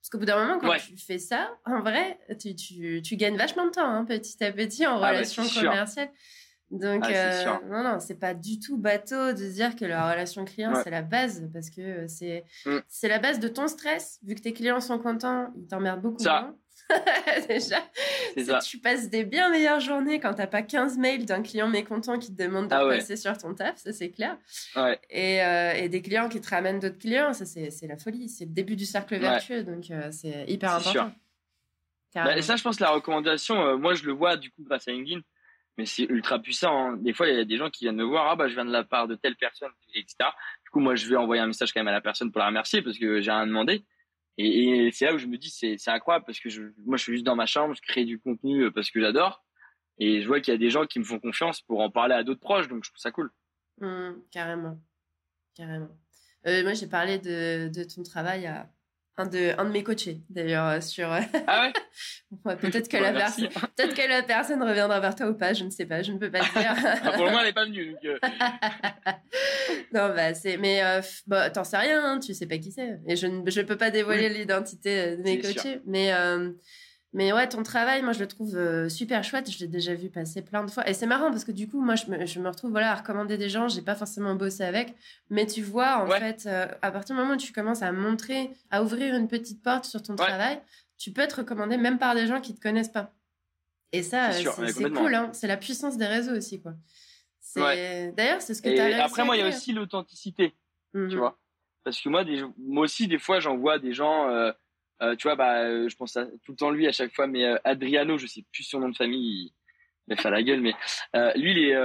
Parce qu'au bout d'un moment, quand tu fais ça, en vrai, tu, tu, tu gagnes vachement de temps, hein, petit à petit, en ah relation commerciale. Donc, ah, euh, non, non, c'est pas du tout bateau de dire que la relation client, c'est la base, parce que c'est mm. c'est la base de ton stress. Vu que tes clients sont contents, ils t'emmerdent beaucoup moins. Déjà, ça. tu passes des bien meilleures journées quand t'as pas 15 mails d'un client mécontent qui te demande de ah passer sur ton taf, ça c'est clair. Ouais. Et, euh, et, des clients qui te ramènent d'autres clients, ça c'est la folie. C'est le début du cercle vertueux, donc euh, c'est hyper important. Bah, et ça, je pense, la recommandation, moi je le vois du coup grâce à LinkedIn mais c'est ultra puissant. Hein. Des fois, il y a des gens qui viennent me voir, ah bah je viens de la part de telle personne, etc. Du coup, moi, je vais envoyer un message quand même à la personne pour la remercier parce que j'ai rien demandé. Et, c'est là où je me dis, c'est, c'est incroyable parce que je, moi, je suis juste dans ma chambre, je crée du contenu euh, parce que j'adore. Et je vois qu'il y a des gens qui me font confiance pour en parler à d'autres proches, donc je trouve ça cool. Mmh, carrément, carrément. Euh, moi, j'ai parlé de, de ton travail à, un de, un de mes coachés, d'ailleurs, euh, sur. Ah ouais, Peut-être que, la personne, peut que la personne reviendra vers toi ou pas, je ne sais pas, je ne peux pas le dire. Ah, pour le moment, elle n'est pas venue. Donc euh. non, bah, c'est. Mais euh, bah, t'en sais rien, hein, tu sais pas qui c'est. Et je ne je peux pas dévoiler l'identité de mes coachés. Mais. Mais ouais, ton travail, moi, je le trouve euh, super chouette. Je l'ai déjà vu passer plein de fois. Et c'est marrant parce que du coup, moi, je me, je me retrouve voilà, à recommander des gens. J'ai pas forcément bossé avec. Mais tu vois, en fait, euh, à partir du moment où tu commences à montrer, à ouvrir une petite porte sur ton travail, tu peux être recommandé même par des gens qui te connaissent pas. Et ça, c'est euh, cool. Hein. C'est la puissance des réseaux aussi, quoi. D'ailleurs, c'est ce que tu as Après, moi, il y a aussi l'authenticité. Tu mmh vois Parce que moi, des... moi aussi, des fois, j'en vois des gens euh, tu vois, bah, euh, je pense à, tout le temps lui à chaque fois, mais euh, Adriano, je sais plus son nom de famille, il, fait la gueule, mais lui, il est,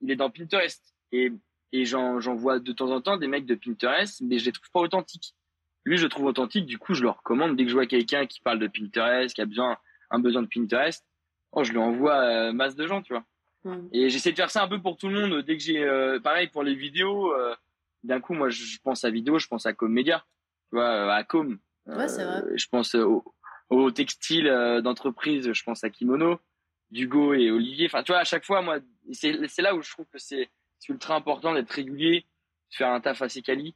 il est dans Pinterest et, et j'en, j'en vois de temps en temps des mecs de Pinterest, mais je les trouve pas authentiques. Lui, je le trouve authentique, du coup, je le recommande dès que je vois quelqu'un qui parle de Pinterest, qui a besoin, un besoin de Pinterest, oh, je lui envoie masse de gens, tu vois. Mmh. Et j'essaie de faire ça un peu pour tout le monde. Dès que j'ai, pareil pour les vidéos, d'un coup, moi, je pense à vidéo, je pense à Comedia, tu vois, à Com Ouais, c'est vrai. Euh, je pense au, au textile euh, d'entreprise, je pense à Kimono, Dugo et Olivier. Enfin, tu vois, à chaque fois, moi, c'est là où je trouve que c'est ultra important d'être régulier, de faire un taf assez quali,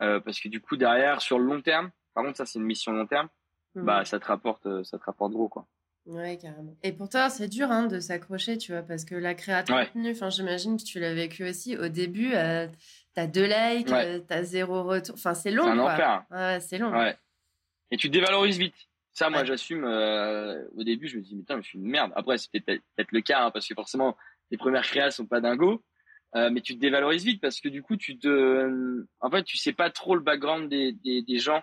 euh, parce que du coup, derrière, sur le long terme, par contre, ça, c'est une mission long terme, mmh. bah, ça te rapporte, ça te rapporte gros, quoi. Ouais, carrément. Et pour toi, c'est dur hein, de s'accrocher, tu vois, parce que la création de contenu, j'imagine que tu l'as vécu aussi. Au début, euh, t'as deux likes, tu t'as zéro retour. Enfin, c'est long. C'est un enfer. Ouais, c'est long. Ouais et tu te dévalorises vite. Ça, moi, j'assume. Euh, au début, je me dis, mais putain, je suis une merde. Après, c'est peut-être le cas, hein, parce que forcément, les premières créas sont pas dingo. Euh, mais tu te dévalorises vite parce que du coup, tu te, en fait, tu sais pas trop le background des, des, des gens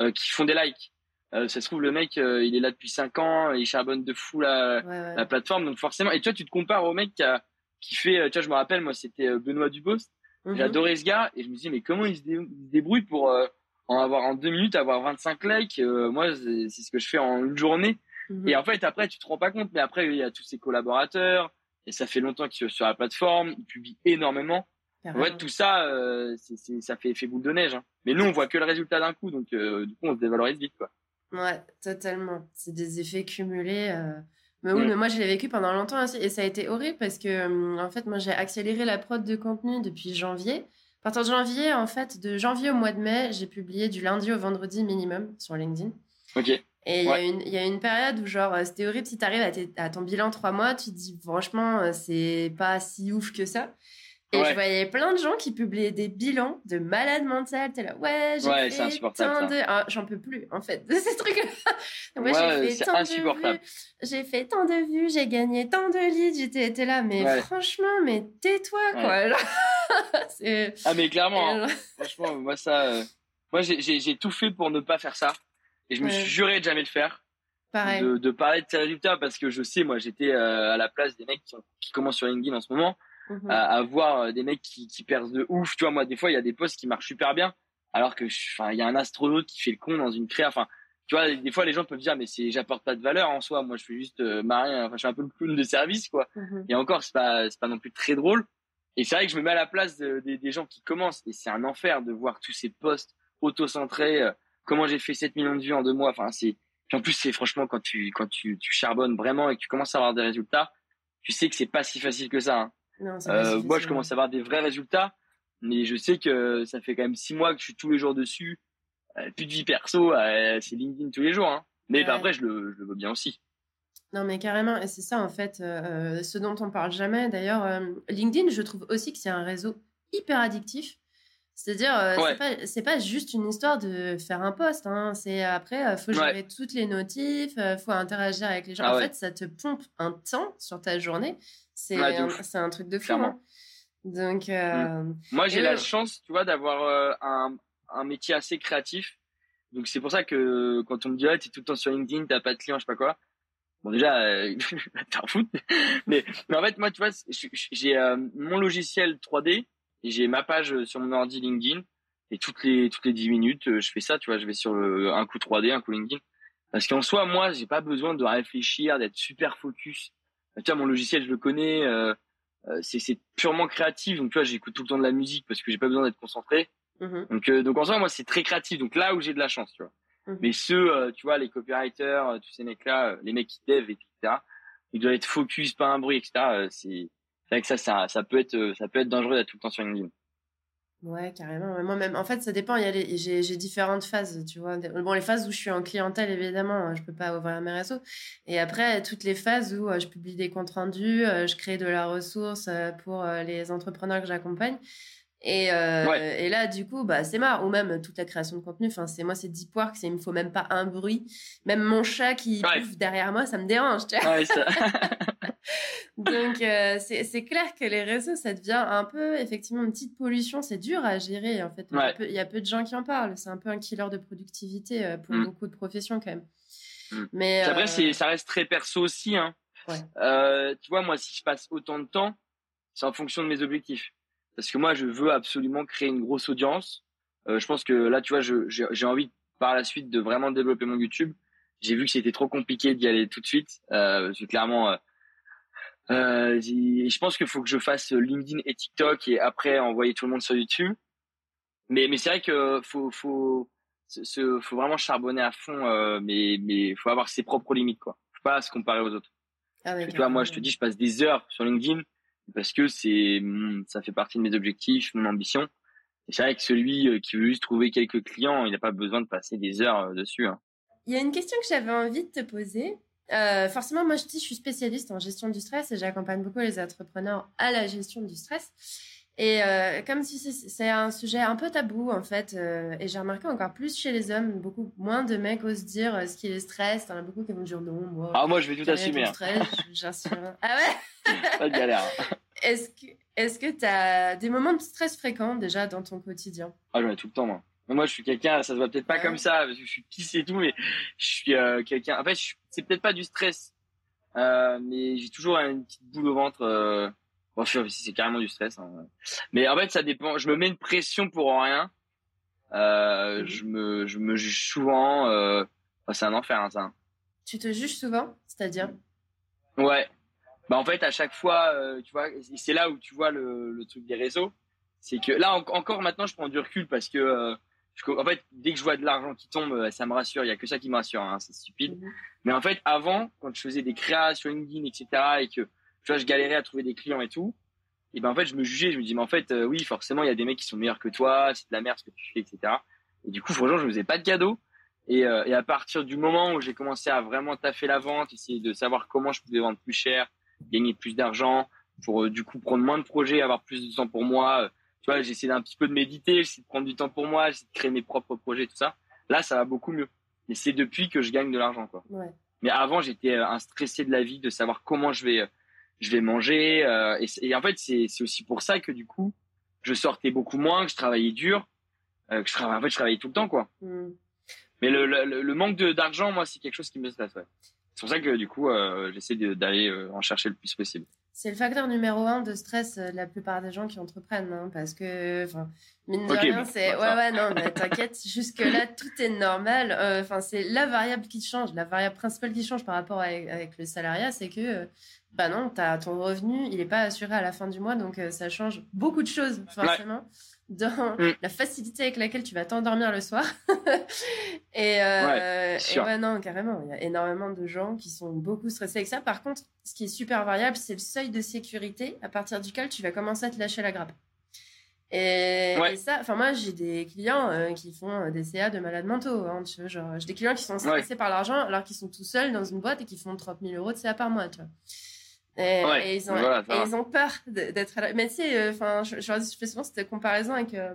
euh, qui font des likes. Euh, ça se trouve, le mec, euh, il est là depuis 5 ans, il charbonne de fou la, la plateforme, donc forcément. Et toi, tu te compares au mec qui, a, qui fait, tu vois, je me rappelle, moi, c'était Benoît Dubost. Mm J'adorais ce gars et je me dis, mais comment il se, débrouille pour en avoir en deux minutes, avoir 25 likes, euh, moi, c'est ce que je fais en une journée. Mhm. Et en fait, après, tu te rends pas compte, mais après, il y a tous ses collaborateurs, et ça fait longtemps qu'ils sont sur la plateforme, ils publient énormément. En fait, tout ça, euh, c'est ça fait effet boule de neige. Hein. Mais nous, on voit que le résultat d'un coup, donc euh, du coup, on se dévalorise vite, quoi. Ouais, totalement. C'est des effets cumulés. Mais oui, mm. mais moi, je l'ai vécu pendant longtemps aussi, et ça a été horrible parce que, en fait, moi, j'ai accéléré la prod de contenu depuis janvier. À partir de janvier, en fait, de janvier au mois de mai, j'ai publié du lundi au vendredi minimum sur LinkedIn. Ok. Et il y, a une période où, genre, c'était horrible. Si tu arrives à, ton bilan trois mois, tu te dis, franchement, euh, c'est pas si ouf que ça. Et je voyais plein de gens qui publiaient des bilans de malades mentales. T'es là, ouais, j'ai fait tant de... Ah, j'en peux plus, en fait, de ces trucs-là. ouais, j'ai fait tant de vues. J'ai fait tant de vues, j'ai gagné tant de leads. J'étais là, mais franchement, mais tais-toi, quoi. ah, mais clairement, hein. franchement, moi, ça... Euh, moi, j'ai tout fait pour ne pas faire ça. Et je me suis juré de jamais le faire. Pareil. De, parler de ces résultats parce que je sais, moi, j'étais euh, à la place des mecs qui, qui commencent sur LinkedIn en ce moment Mhm. à, voir euh, des mecs qui, qui percent de ouf. Tu vois, moi, des fois, il y a des posts qui marchent super bien, alors que, enfin, il y a un astronaute qui fait le con dans une créa. Enfin, tu vois, des fois, les gens peuvent dire, mais c'est, j'apporte pas de valeur en soi. Moi, je fais juste euh, marrer. Enfin, je suis un peu le clown de service, quoi. Mhm. Et encore, c'est pas, c'est pas non plus très drôle. Et c'est vrai que je me mets à la place des gens qui commencent. Et c'est un enfer de voir tous ces posts auto-centrés. Euh, comment j'ai fait 7 millions de vues en deux mois. Enfin, c'est, puis en plus, c'est franchement, quand tu, quand tu, tu charbonnes vraiment et que tu commences à avoir des résultats, tu sais que c'est pas si facile que ça. Hein. Euh, moi, je commence à avoir des vrais résultats, mais je sais que ça fait quand même six mois que je suis tous les jours dessus. Euh, plus de vie perso, euh, c'est LinkedIn tous les jours. Hein. Mais bah, après, je le, je le veux bien aussi. Non, mais carrément, et c'est ça en fait, ce dont on parle jamais. D'ailleurs, LinkedIn, je trouve aussi que c'est un réseau hyper addictif. C'est-à-dire, c'est pas, pas, juste une histoire de faire un post. Hein. C'est après, faut gérer toutes les notifs, faut interagir avec les gens. Ah en fait, ça te pompe un temps sur ta journée c'est un, truc de fou. Hein. Donc, euh, mm. Moi, j'ai la chance, tu vois, d'avoir euh, un, un, métier assez créatif. Donc, c'est pour ça que quand on me dit, ah, t'es tout le temps sur LinkedIn, t'as pas de clients, je sais pas quoi. Bon, déjà, euh, t'es un foot. mais, mais en fait, moi, tu vois, j'ai euh, mon logiciel 3D et j'ai ma page sur mon ordi LinkedIn. Et toutes les, toutes les 10 minutes, je fais ça, tu vois, je vais sur le, un coup 3D, un coup LinkedIn. Parce qu'en soi, moi, j'ai pas besoin de réfléchir, d'être super focus tu vois, mon logiciel, je le connais. Euh, euh, c'est purement créatif. Donc, tu vois, j'écoute tout le temps de la musique parce que j'ai pas besoin d'être concentré. Mm-hmm. Donc, euh, donc en soi, moi, c'est très créatif. Donc là où j'ai de la chance, tu vois. Mmh. Mais ceux, tu vois, les copywriters, tous ces mecs-là, les mecs qui dev, etc., ils doivent être focus, pas un bruit, etc. C'est vrai que ça, ça, ça peut être, ça peut être dangereux d'être tout le temps sur LinkedIn. Ouais, carrément. Moi même, en fait, ça dépend. Les, j'ai, différentes phases, tu vois. Bon, les phases où je suis en clientèle, évidemment, hein, je peux pas ouvrir mes réseaux. Et après, toutes les phases où euh, je publie des comptes rendus, euh, je crée de la ressource euh, pour les entrepreneurs que j'accompagne. Et, et là, du coup, bah, c'est marre. Ou même toute la création de contenu. Enfin, c'est moi, c'est deep work. Il me faut même pas un bruit. Même mon chat qui bouffe derrière moi, ça me dérange. Tu vois ouais, ça... Donc, euh, c'est clair que les réseaux, ça devient un peu, effectivement, une petite pollution. C'est dur à gérer, en fait. Il, y a peu de gens qui en parlent. C'est un peu un killer de productivité euh, pour mm. beaucoup de professions, quand même. Mm. Mais Après, euh, ça reste très perso aussi. Hein. tu vois, moi, si je passe autant de temps, c'est en fonction de mes objectifs. Parce que moi, je veux absolument créer une grosse audience. je pense que là, tu vois, j'ai envie par la suite de vraiment développer mon YouTube. J'ai vu que c'était trop compliqué d'y aller tout de suite. Euh, parce que clairement, euh, je pense qu'il faut que je fasse LinkedIn et TikTok et après envoyer tout le monde sur YouTube. Mais, mais c'est vrai que faut, faut, faut vraiment charbonner à fond, euh, mais, mais faut avoir ses propres limites, quoi. Faut pas se comparer aux autres. Ah tu vois, moi, je te dis, je passe des heures sur LinkedIn parce que c'est, ça fait partie de mes objectifs, mon ambition. Et c'est vrai que celui euh, qui veut juste trouver quelques clients, il n'a pas besoin de passer des heures euh, dessus. Hein. Il y a une question que j'avais envie de te poser. Euh, forcément, moi, je, dis, je suis spécialiste en gestion du stress et j'accompagne beaucoup les entrepreneurs à la gestion du stress. Et euh, comme si c'est un sujet un peu tabou, en fait, euh, et j'ai remarqué encore plus chez les hommes, beaucoup moins de mecs osent dire euh, ce qui les stresse. T'en as beaucoup qui vont dire non, moi. Ah, moi, je vais tout assumer. Hein. Stress, ah ouais? Pas de galère. Est-ce que est-ce que tu as des moments de stress fréquents déjà dans ton quotidien? Ah, j'en ai tout le temps, moi. Moi, je suis quelqu'un, ça se voit peut-être pas comme ça, parce que je suis pisse et tout, mais je suis euh, quelqu'un. En fait, c'est peut-être pas du stress, euh, mais j'ai toujours une petite boule au ventre. Euh... Bon, c'est carrément du stress. Hein. Mais en fait, ça dépend. Je me mets une pression pour rien. Euh, mhm. Je me, je me juge souvent. Euh... c'est un enfer, hein, ça. Tu te juges souvent, c'est-à-dire? Ouais. Bah en fait, à chaque fois, euh, tu vois, c'est là où tu vois le, le truc des réseaux. C'est que là encore maintenant, je prends du recul parce que euh, en fait, dès que je vois de l'argent qui tombe, euh, ça me rassure. Il y a que ça qui me rassure. Hein, c'est stupide. Mais en fait, avant, quand je faisais des créations LinkedIn, etc., et que tu vois, je galérais à trouver des clients et tout, et ben en fait, je me jugeais. Je me dis, mais en fait, euh, oui, forcément, il y a des mecs qui sont meilleurs que toi. C'est de la merde ce que tu fais, etc. Et du coup, franchement, je me faisais pas de cadeaux. Et, euh, et à partir du moment où j'ai commencé à vraiment taffer la vente, essayer de savoir comment je pouvais vendre plus cher, gagner plus d'argent, pour du coup prendre moins de projets, avoir plus de temps pour moi tu vois, j'essaie un petit peu de méditer, j'essaie de prendre du temps pour moi, j'essaie de créer mes propres projets, tout ça. Là, ça va beaucoup mieux. Et c'est depuis que je gagne de l'argent, quoi. Ouais. Mais avant, j'étais euh, un stressé de la vie, de savoir comment je vais, euh, je vais manger. Euh, et, en fait, c'est, c'est aussi pour ça que du coup, je sortais beaucoup moins, que je travaillais dur, que je travaillais, en fait, je travaillais tout le temps, quoi. Mm. Mais le, le, le manque d'argent, moi, c'est quelque chose qui me stresse, ouais. C'est pour ça que du coup, j'essaie d'aller en chercher le plus possible. C'est le facteur numéro un de stress euh, de la plupart des gens qui entreprennent, hein, parce que, enfin, mine de rien, c'est, ouais, ouais, non, mais t'inquiète, jusque là, tout est normal. Euh, enfin, c'est la variable qui change, la variable principale qui change par rapport avec, le salariat, c'est que, euh, bah non, as ton revenu, il est pas assuré à la fin du mois, donc ça change beaucoup de choses, forcément dans mm. la facilité avec laquelle tu vas t'endormir le soir. et, euh, ouais, non, carrément, il y a énormément de gens qui sont beaucoup stressés avec ça. Par contre, ce qui est super variable, c'est le seuil de sécurité à partir duquel tu vas commencer à te lâcher la grappe. Et, ça, enfin moi j'ai des clients euh, qui font euh, des CA de malades mentaux. Hein, tu vois, genre j'ai des clients qui sont stressés par l'argent alors qu'ils sont tout seuls dans une boîte et qui font 30 000 euros de CA par mois. Tu vois. Et, ils, ont, ils ont peur d'être là. Mais tu sais, euh, enfin, je, je, fais souvent cette comparaison avec euh,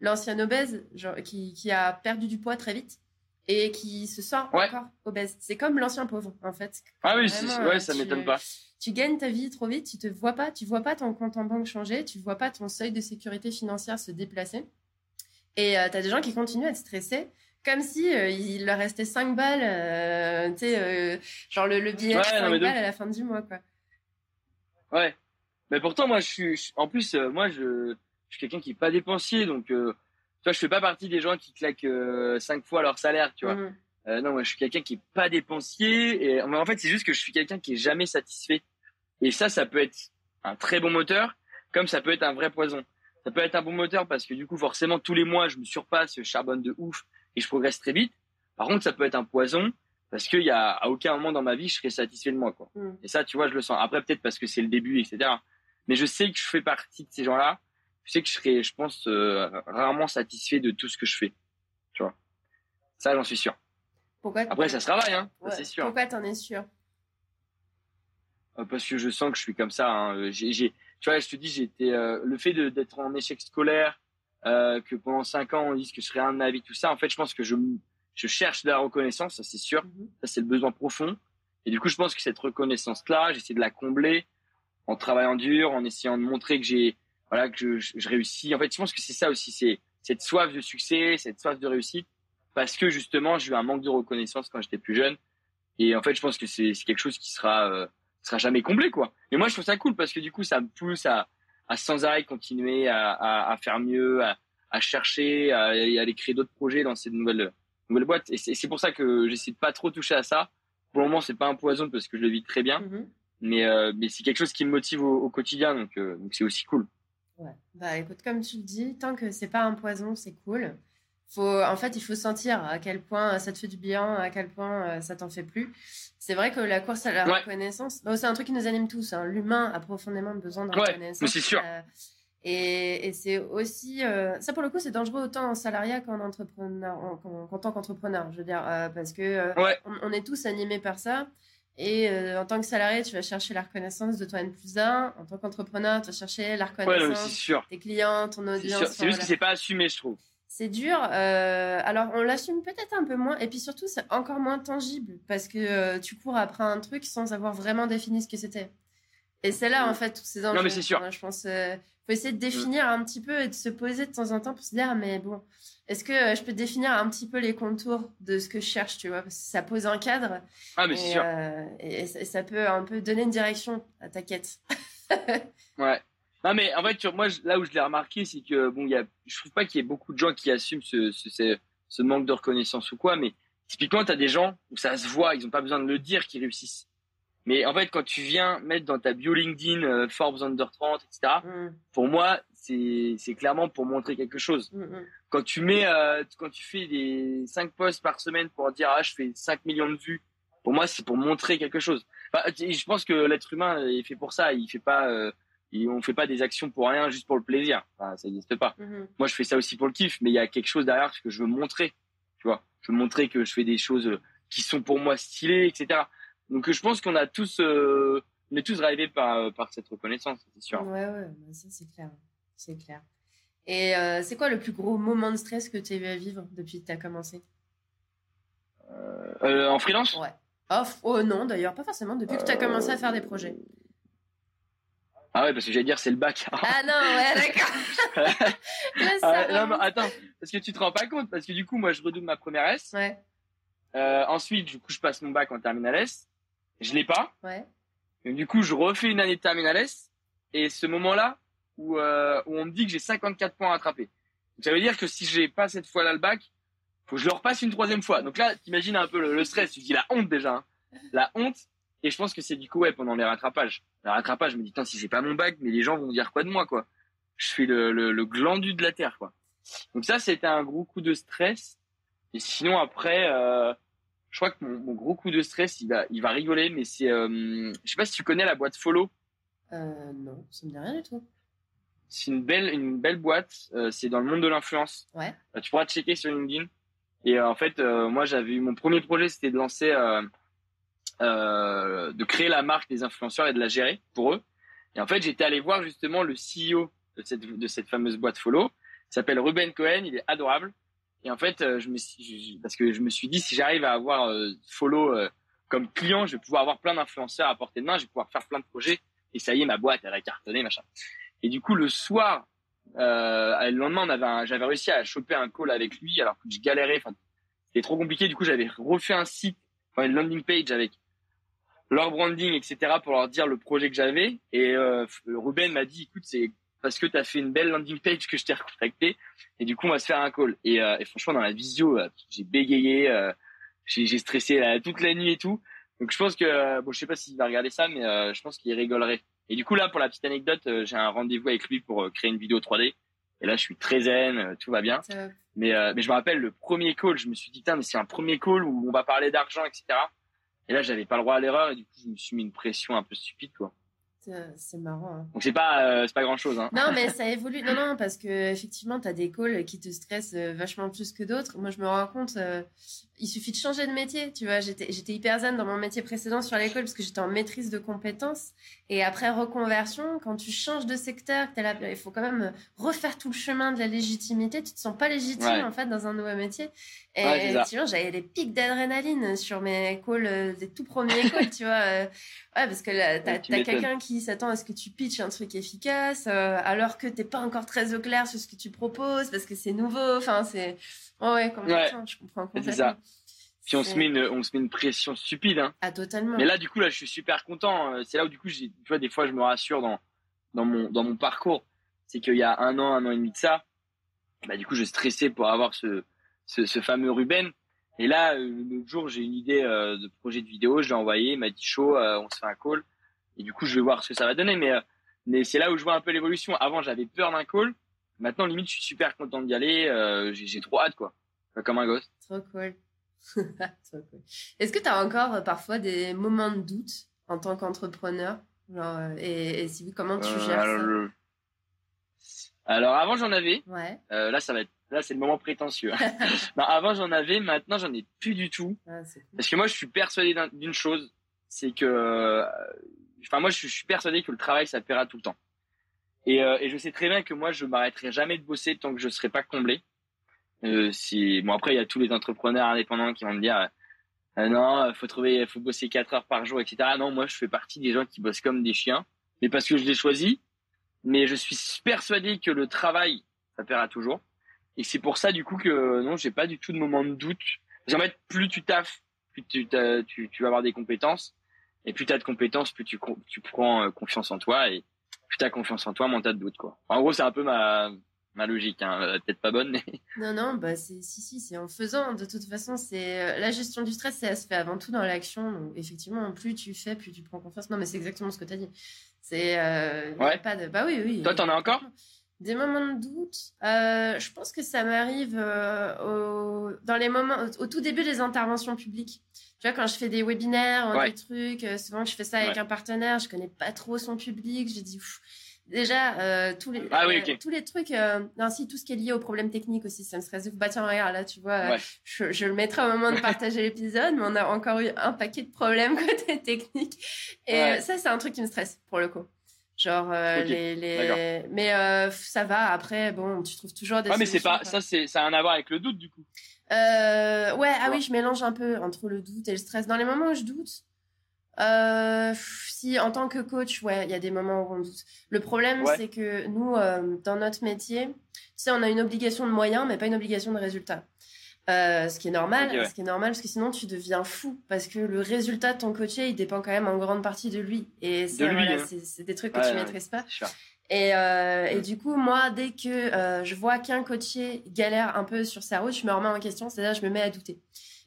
l'ancien obèse genre, qui, qui a perdu du poids très vite et qui se sent encore obèse. C'est comme l'ancien pauvre, en fait. Ah oui, ouais, ça m'étonne pas. Tu gagnes ta vie trop vite, tu te vois pas, tu vois pas ton compte en banque changer, tu vois pas ton seuil de sécurité financière se déplacer. Et euh, tu as des gens qui continuent à être stressés comme si il leur restait 5 balles, tu sais, genre le, le billet de 5 balles à la fin du mois, quoi. Ouais. Mais pourtant, moi, je suis, en plus, euh, moi, je, je suis quelqu'un qui est pas dépensier, donc, euh, tu vois, je fais pas partie des gens qui claquent euh, cinq fois leur salaire, tu vois. Mmh. Euh, non, moi, je suis quelqu'un qui est pas dépensier, et en fait, c'est juste que je suis quelqu'un qui est jamais satisfait. Et ça, ça peut être un très bon moteur, comme ça peut être un vrai poison. Ça peut être un bon moteur parce que du coup, forcément, tous les mois, je me surpasse, je charbonne de ouf et je progresse très vite. Par contre, ça peut être un poison parce qu'il y a à aucun moment dans ma vie je serais satisfait de moi, quoi. Mm. Et ça, tu vois, je le sens. Après, peut-être parce que c'est le début, etc. Mais je sais que je fais partie de ces gens-là. Je sais que je serais, je pense, euh, rarement satisfait de tout ce que je fais. Tu vois. Ça, j'en suis sûr. Pourquoi Après, ça se travaille, hein. C'est sûr. Pourquoi t'en es sûr? Euh, Parce que je sens que je suis comme ça. Hein. J'ai, tu vois, je te dis, euh, le fait d'être en échec scolaire, euh, que pendant cinq ans on dise que je serais un de ma vie, tout ça. En fait, je pense que je je cherche de la reconnaissance, ça c'est sûr. Mhm. Ça c'est le besoin profond. Et du coup, je pense que cette reconnaissance-là, j'essaie de la combler en travaillant dur, en essayant de montrer que j'ai, voilà, que je, je, réussis. En fait, je pense que c'est ça aussi, c'est cette soif de succès, cette soif de réussite, parce que justement, j'ai eu un manque de reconnaissance quand j'étais plus jeune. Et en fait, je pense que c'est quelque chose qui sera, euh, sera jamais comblé, quoi. Et moi, je trouve ça cool parce que du coup, ça me pousse à, à sans arrêt continuer à, à, à faire mieux, à, à chercher, à, à, aller créer d'autres projets dans cette nouvelle, nouvelle boîte. Et c'est pour ça que j'essaie de pas trop toucher à ça. Pour le moment, c'est pas un poison parce que je le vis très bien. Mm-hmm. Mais, euh, mais c'est quelque chose qui me motive au, au quotidien, donc euh, donc c'est aussi cool. Ouais. Bah écoute, comme tu le dis, tant que c'est pas un poison, c'est cool. Faut, en fait, il faut sentir à quel point ça te fait du bien, à quel point euh, ça t'en fait plus. C'est vrai que la course à la reconnaissance, c'est un truc qui nous anime tous. Hein. L'humain a profondément besoin de reconnaissance. Ouais, c'est sûr. Et, et c'est aussi, ça pour le coup, c'est dangereux autant en salariat qu'en entrepreneur, en, tant qu'entrepreneur. Je veux dire, parce que on, est tous animés par ça. Et euh, en tant que salarié, tu vas chercher la reconnaissance de ton N plus 1. En tant qu'entrepreneur, tu vas chercher la reconnaissance ouais, des clients, ton audience. C'est juste que c'est pas assumé, je trouve. C'est dur. Euh, alors, on l'assume peut-être un peu moins. Et puis surtout, c'est encore moins tangible parce que euh, tu cours après un truc sans avoir vraiment défini ce que c'était. Et c'est là, en fait, tous ces enjeux. Non, mais c'est sûr. je pense qu'il faut essayer de définir un petit peu et de se poser de temps en temps pour se dire, ah, mais bon, est-ce que euh, je peux définir un petit peu les contours de ce que je cherche, tu vois Parce que ça pose un cadre. Ah, mais c'est sûr. Euh, et, ça peut un peu donner une direction à ta quête. ouais. Non, mais en fait, moi, là où je l'ai remarqué, c'est que, bon, y a, je trouve pas qu'il y ait beaucoup de gens qui assument ce, ce, ce, manque de reconnaissance ou quoi, mais typiquement, tu as des gens où ça se voit, ils ont pas besoin de le dire qu'ils réussissent. Mais en fait, quand tu viens mettre dans ta bio LinkedIn euh, Forbes Under 30, etc., mm. pour moi, c'est clairement pour montrer quelque chose. Mm, mm. Quand tu mets, euh, quand tu fais des 5 posts par semaine pour dire ah je fais 5 millions de vues, pour moi c'est pour montrer quelque chose. je pense que l'être humain est fait pour ça. Il fait pas, euh, on fait pas des actions pour rien, juste pour le plaisir. ça n'existe pas. Moi je fais ça aussi pour le kiff, mais il y a quelque chose derrière que je veux montrer. Tu vois, je veux montrer que je fais des choses qui sont pour moi stylées, etc. Donc je pense qu'on a tous, euh, on est tous rêvés par, par cette reconnaissance, c'est sûr. Ouais, ouais, bah, ça c'est clair c'est clair. Et euh, c'est quoi le plus gros moment de stress que tu as eu à vivre depuis que tu as commencé? Euh, euh, En freelance? Ouais. Off Oh non, d'ailleurs, pas forcément, depuis que tu as commencé à faire des projets. Ah ouais, parce que j'allais dire c'est le bac. ah non, ouais, d'accord. ah, non, attends, parce que tu te rends pas compte, parce que du coup, moi, je redouble ma première S. Ouais. ensuite, du coup, je passe mon bac en terminale S. Je l'ai pas. Ouais. du coup, je refais une année de terminale S. Et ce moment-là, où, euh, où on me dit que j'ai 54 points à attraper. ça veut dire que si j'ai pas cette fois-là le bac, faut que je le repasse une troisième fois. Donc là, t'imagines un peu le, stress, tu dis la honte déjà, hein. la honte. Et je pense que c'est du coup ouais pendant les rattrapages. Les rattrapages, je me dis tant si j'ai pas mon bac, mais les gens vont dire quoi de moi quoi Je suis le, le, le glandu de la terre quoi. Donc ça, c'était un gros coup de stress. Et sinon après, euh, je crois que mon, mon, gros coup de stress, il va, il va rigoler, mais c'est, euh, je sais pas si tu connais la boîte Follow. Euh, non, ça me dit rien du tout. C'est une belle, une belle boîte. Euh, c'est dans le monde de l'influence. Ouais. Euh, tu pourras checker sur LinkedIn. Et en fait, moi, j'avais eu mon premier projet, c'était de lancer, de créer la marque des influenceurs et de la gérer pour eux. Et en fait, j'étais allé voir justement le CEO de cette, de cette fameuse boîte Follow. Il s'appelle Ruben Cohen. Il est adorable. Et en fait, je me parce que je me suis dit, si j'arrive à avoir Follow comme client, je vais pouvoir avoir plein d'influenceurs à portée de main, je vais pouvoir faire plein de projets. Et ça y est, ma boîte, elle a cartonné, machin. Et du coup, le soir, euh, le lendemain, j'avais réussi à choper un call avec lui alors que je galérais. C'était trop compliqué. Du coup, j'avais refait un site, enfin une landing page avec leur branding, etc. pour leur dire le projet que j'avais. Et euh, Ruben m'a dit, écoute, c'est parce que tu as fait une belle landing page que je t'ai recontacté. Et du coup, on va se faire un call. Et, euh, et franchement, dans la visio, euh, j'ai bégayé, euh, j'ai stressé toute la nuit et tout. Donc je pense que, bon, je sais pas s'il va regarder ça, mais je pense qu'il rigolerait. Et du coup, là, pour la petite anecdote, j'ai un rendez-vous avec lui pour créer une vidéo 3D. Et là, je suis très zen, tout va bien. Mais, mais je me rappelle le premier call, je me suis dit, mais c'est un premier call où on va parler d'argent, etc. Et là, j'avais pas le droit à l'erreur et du coup, je me suis mis une pression un peu stupide, quoi. C'est marrant. Hein. Donc c'est pas euh, c'est pas grand chose. Hein. Non mais ça évolue. Non non parce que effectivement t'as des calls qui te stressent euh, vachement plus que d'autres. Moi je me rends compte, euh, il suffit de changer de métier. Tu vois j'étais j'étais hyper zen dans mon métier précédent sur l'école parce que j'étais en maîtrise de compétences et après reconversion quand tu changes de secteur, es là, il faut quand même refaire tout le chemin de la légitimité. Tu te sens pas légitime en fait dans un nouveau métier. Et effectivement j'avais des pics d'adrénaline sur mes calls des tout premiers calls. tu vois Ouais, parce que là, t'as, quelqu'un qui s'attend à ce que tu pitches un truc efficace, euh, alors que t'es pas encore très au clair sur ce que tu proposes, parce que c'est nouveau. Enfin, c'est. Oh ouais, complètement, je comprends complètement. Puis on se met une, on se met une pression stupide. Hein. Ah, totalement. Mais là, du coup, là, je suis super content. Euh, c'est là où, du coup, tu vois, des fois, je me rassure dans, dans mon, dans mon parcours. C'est qu'il y a un an, un an et demi de ça, bah, du coup, je stressais pour avoir ce, ce, ce fameux Ruben. Et là, euh, l'autre jour, j'ai une idée euh, de projet de vidéo, je l'ai envoyé, il m'a dit chaud, euh, on se fait un call. Et du coup, je vais voir ce que ça va donner. Mais, mais c'est là où je vois un peu l'évolution. Avant, j'avais peur d'un call. Maintenant, limite, je suis super content d'y aller. j'ai trop hâte, quoi. Comme un gosse. Trop cool. Est-ce que tu as encore parfois des moments de doute en tant qu'entrepreneur et, et, si oui, comment tu gères alors, ça Alors, avant, j'en avais. Ouais. là, ça va être Là, c'est le moment prétentieux. avant, j'en avais, maintenant, j'en ai plus du tout. Ah, Parce que moi, je suis persuadé d'une chose, c'est que, euh, enfin, moi, je suis persuadé que le travail, ça paiera tout le temps. Et, euh, et je sais très bien que moi, je m'arrêterai jamais de bosser tant que je serai pas comblé. Euh, bon, après, il y a tous les entrepreneurs indépendants qui vont me dire, euh, non, faut trouver, faut bosser 4 heures par jour, etc. Non, moi, je fais partie des gens qui bossent comme des chiens. Mais parce que je l'ai choisi. Mais je suis persuadé que le travail, ça paiera toujours. Et c'est pour ça, du coup, que non, j'ai pas du tout de moment de doute. Parce qu'en fait, plus tu taffes, plus tu, vas avoir des compétences. Et plus tu as de compétences, plus tu, prends confiance en toi. Et plus tu as confiance en toi, moins tu de doute. Quoi. en gros, c'est un peu ma, ma logique. Hein. Euh, peut-être pas bonne, mais... Non, non, bah c'est si, si, c'est en faisant. De toute façon, c'est euh, la gestion du stress, ça se fait avant tout dans l'action. Donc, effectivement, plus tu fais, plus tu prends confiance. Non, mais c'est exactement ce que tu as dit. C'est... Euh, ouais. pas de... Bah oui, oui. Toi, t'en as encore? des moments de doute, euh, je pense que ça m'arrive euh, au, dans les moments, au, tout début des interventions publiques. Tu vois, quand je fais des webinaires, des trucs, souvent je fais ça avec un partenaire, je connais pas trop son public, j'ai dit déjà tous les ah tous les trucs, non si tout ce qui est lié aux problèmes techniques aussi, ça me stresse. Bah tiens regarde là, tu vois, je, je, le mettrai au moment de partager l'épisode, mais on a encore eu un paquet de problèmes côté technique. Et ça c'est un truc qui me stresse pour le coup. Genre euh, les, les... mais euh, ça va après bon tu trouves toujours des ah mais c'est pas ça c'est ça a rien à voir avec le doute du coup. Euh, ouais ah oui je mélange un peu entre le doute et le stress. Dans les moments où je doute euh, si en tant que coach ouais il y a des moments où on doute. Le problème c'est que nous euh, dans notre métier tu sais on a une obligation de moyens mais pas une obligation de résultat. Euh, ce qui est normal, ce qui est normal parce que sinon tu deviens fou parce que le résultat de ton coaché il dépend quand même en grande partie de lui. Et c'est voilà, hein. des trucs que tu tu maîtrises pas. Et, euh, et du coup moi dès que euh, je vois qu'un coaché galère un peu sur sa route, je me remets en question, c'est-à-dire je me mets à douter.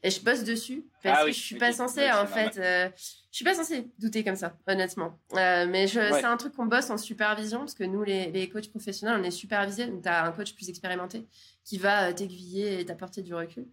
Et je bosse dessus parce ah que je suis pas censée en fait euh, je suis pas censée douter comme ça honnêtement euh, mais c'est un truc qu'on bosse en supervision parce que nous les, les coachs professionnels on est supervisés donc tu as un coach plus expérimenté qui va euh, t'aiguiller et t'apporter du recul.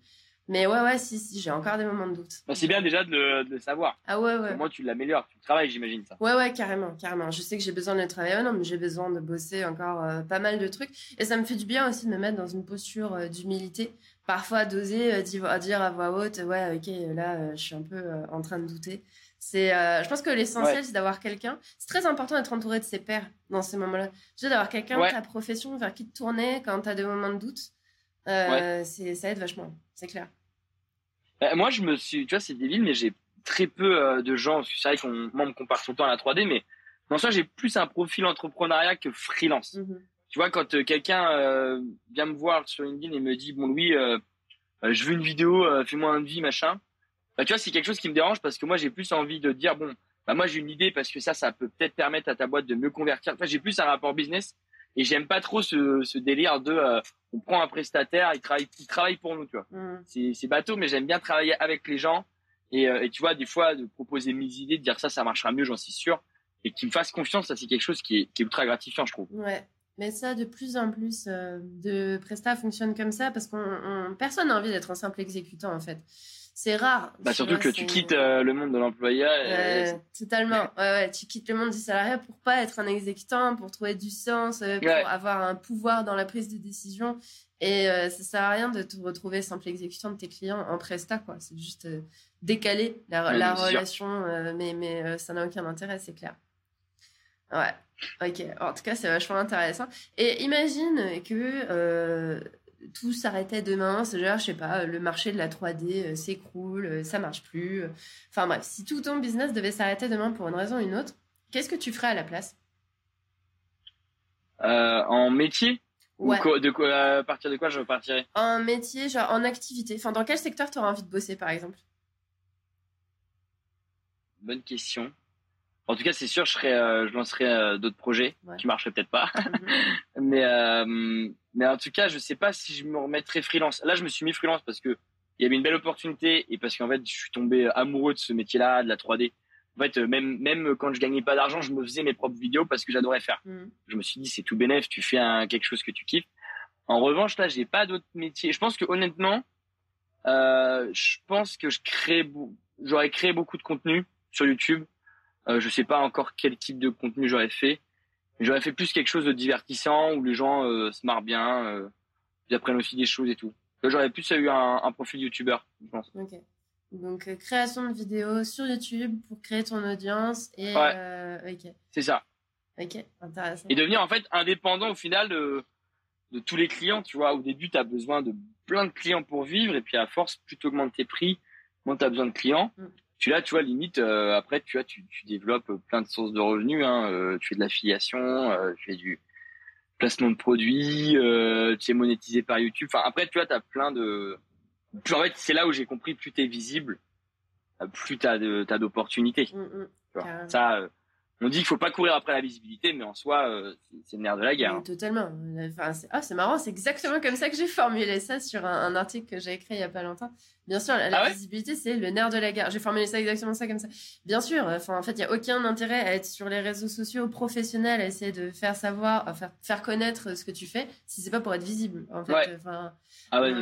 Mais ouais, ouais, si, si, j'ai encore des moments de doute. Bah, c'est bien déjà de le, savoir. Ah ouais, ouais. Comment tu l'améliores Tu travailles, j'imagine, ça. Ouais, ouais, carrément, carrément. Je sais que j'ai besoin de travailler, non, mais j'ai besoin de bosser encore euh, pas mal de trucs. Et ça me fait du bien aussi de me mettre dans une posture euh, d'humilité. Parfois, d'oser dire à voix haute, ouais, ok, là, je suis un peu en train de douter. C'est, je pense que l'essentiel, c'est d'avoir quelqu'un. C'est très important d'être entouré de ses pairs dans ces moments-là. Tu d'avoir quelqu'un de ta profession vers qui te tourner quand tu as des moments de doute euh, ça aide vachement, c'est clair. Euh, moi, je me suis, tu vois, c'est débile, mais j'ai très peu euh, de gens. C'est vrai qu'on, moi, on me compare tout le temps à la 3D, mais dans ça, j'ai plus un profil entrepreneuriat que freelance. Mhm. Tu vois, quand quelqu'un vient me voir sur LinkedIn et me dit, bon, Louis, je veux une vidéo, fais-moi un devis, machin. Bah, tu vois, c'est quelque chose qui me dérange parce que moi, j'ai plus envie de dire, bon, bah, moi, j'ai une idée parce que ça, ça peut peut-être permettre à ta boîte de mieux convertir. Enfin, j'ai plus un rapport business et j'aime pas trop ce, ce délire de euh, on prend un prestataire, il travaille, il travaille pour nous, tu vois. Mm. C'est bateau, mais j'aime bien travailler avec les gens. Et, euh, et, tu vois, des fois, de proposer mes idées, de dire ça, ça marchera mieux, j'en suis sûr. Et qu'ils me fassent confiance, ça, c'est quelque chose qui est, qui est ultra gratifiant, je trouve. Ouais. Mais ça, de plus en plus de Presta fonctionne comme ça parce qu'on personne n'a envie d'être un simple exécutant en fait c'est rare. Bah, surtout que tu quittes euh, le monde de l'employeur. totalement. Ouais, ouais, tu quittes le monde du salariat pour pas être un exécutant, pour trouver du sens, euh, pour avoir un pouvoir dans la prise de décision. Et euh, ça sert à rien de te retrouver simple exécutant de tes clients en presta, quoi. C'est juste décaler la, la relation, mais, mais ça n'a aucun intérêt, c'est clair. Ouais. Ok. En tout cas, c'est vachement intéressant. Et imagine que tout s'arrêtait demain, c'est genre, je sais pas, le marché de la 3D euh, s'écroule, euh, ça marche plus. Enfin bref, si tout ton business devait s'arrêter demain pour une raison ou une autre, qu'est-ce que tu ferais à la place? Euh, En métier? Ou de quoi, à partir de quoi je partirais? En métier, genre en activité. Enfin, dans quel secteur tu aurais envie de bosser par exemple? Bonne question. En tout cas, c'est sûr, je, serais, euh, je lancerai euh, d'autres projets qui marcheraient peut-être pas. Mhm. mais, euh, mais en tout cas, je sais pas si je me remettrais freelance. Là, je me suis mis freelance parce que il y avait une belle opportunité et parce qu'en fait, je suis tombé amoureux de ce métier-là, de la 3D. En fait, même, même quand je gagnais pas d'argent, je me faisais mes propres vidéos parce que j'adorais faire. Mhm. Je me suis dit, c'est tout bénéf, tu fais un, quelque chose que tu kiffes. En revanche, là, j'ai pas d'autres métiers. Je pense que honnêtement, euh, je pense que je crée, j'aurais créé beaucoup de contenu sur YouTube euh, je sais pas encore quel type de contenu j'aurais fait. J'aurais fait plus quelque chose de divertissant où les gens euh, se marrent bien, euh, ils apprennent aussi des choses et tout. J'aurais plus eu un, un profil youtubeur, je pense. Ok. Donc euh, création de vidéos sur YouTube pour créer ton audience et ouais. ok. C'est ça. Ok, intéressant. Et devenir en fait indépendant au final de, de tous les clients, tu vois. Au début, tu as besoin de plein de clients pour vivre et puis à force, plus tu augmentes tes prix, moins tu as besoin de clients. Mm. Tu là, tu vois, limite, euh, après, tu vois, tu, tu, développes plein de sources de revenus. Hein, euh, tu fais de l'affiliation, euh, tu fais du placement de produits, tu es monétisé par YouTube. Enfin, après, tu vois, tu as plein de... en fait, c'est là où j'ai compris, plus tu es visible, plus tu as d'opportunités. Mm, mm, ça, on dit qu'il faut pas courir après la visibilité, mais en soi, euh, c'est le nerf de la guerre. Hein. Totalement. Enfin, c'est ah, marrant, c'est exactement comme ça que j'ai formulé ça sur un, article que j'ai écrit il y a pas longtemps. Bien sûr, la, ah visibilité, c'est le nerf de la guerre. J'ai formulé ça exactement ça comme ça. Bien sûr, enfin, en fait, il y a aucun intérêt à être sur les réseaux sociaux professionnels, à essayer de faire savoir, faire, faire connaître ce que tu fais, si c'est pas pour être visible. En fait, enfin. Ah ouais,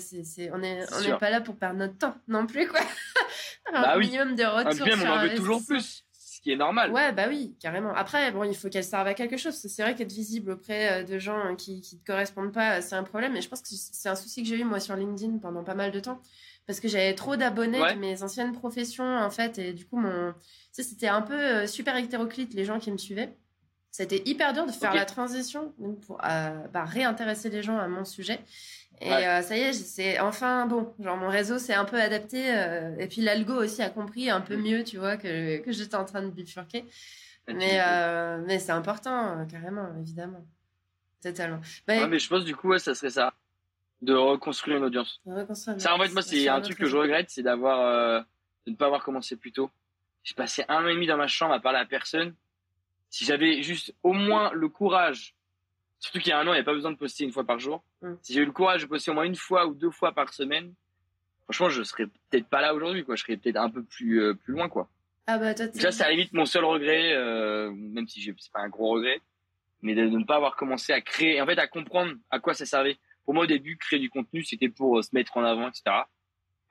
c'est sûr. On n'est on n'est pas là pour perdre notre temps non plus, quoi. un bah minimum de retour. bien, on en veut toujours plus qui est normal. Ouais, bah oui, carrément. Après, bon, il faut qu'elle serve à quelque chose. C'est vrai qu'être visible auprès euh, de gens qui qui te correspondent pas, c'est un problème. Et je pense que c'est un souci que j'ai eu moi sur LinkedIn pendant pas mal de temps parce que j'avais trop d'abonnés de mes anciennes professions en fait et du coup mon c'était un peu euh, super hétéroclite les gens qui me suivaient. C'était hyper dur de faire la transition pour euh, bah, réintéresser les gens à mon sujet. Et euh, ça y est, c'est enfin bon. Genre mon réseau s'est un peu adapté euh, et puis l'algo aussi a compris un peu mm. mieux, tu vois, que, que j'étais en train de bifurquer. Mais euh, mais c'est important, carrément, évidemment, totalement. Bah, mais je pense du coup, ouais, ça serait ça, de reconstruire une audience. Reconstruire ça, en fait, moi, c'est un truc que je regrette, c'est d'avoir de ne pas avoir commencé plus tôt. J'ai passé un an et demi dans ma chambre à parler à personne. Si j'avais juste au moins le courage Surtout qu'il y a un an, il n'y a pas besoin de poster une fois par jour. Mm. Si j'ai eu le courage de poster au moins une fois ou deux fois par semaine, franchement, je serais peut-être pas là aujourd'hui, quoi. Je serais peut-être un peu plus, euh, plus loin, quoi. Ah bah toi, Déjà, ça limite mon seul regret, euh, même si c'est pas un gros regret, mais de, ne pas avoir commencé à créer, en fait, à comprendre à quoi ça servait. Pour moi, au début, créer du contenu, c'était pour euh, se mettre en avant, etc.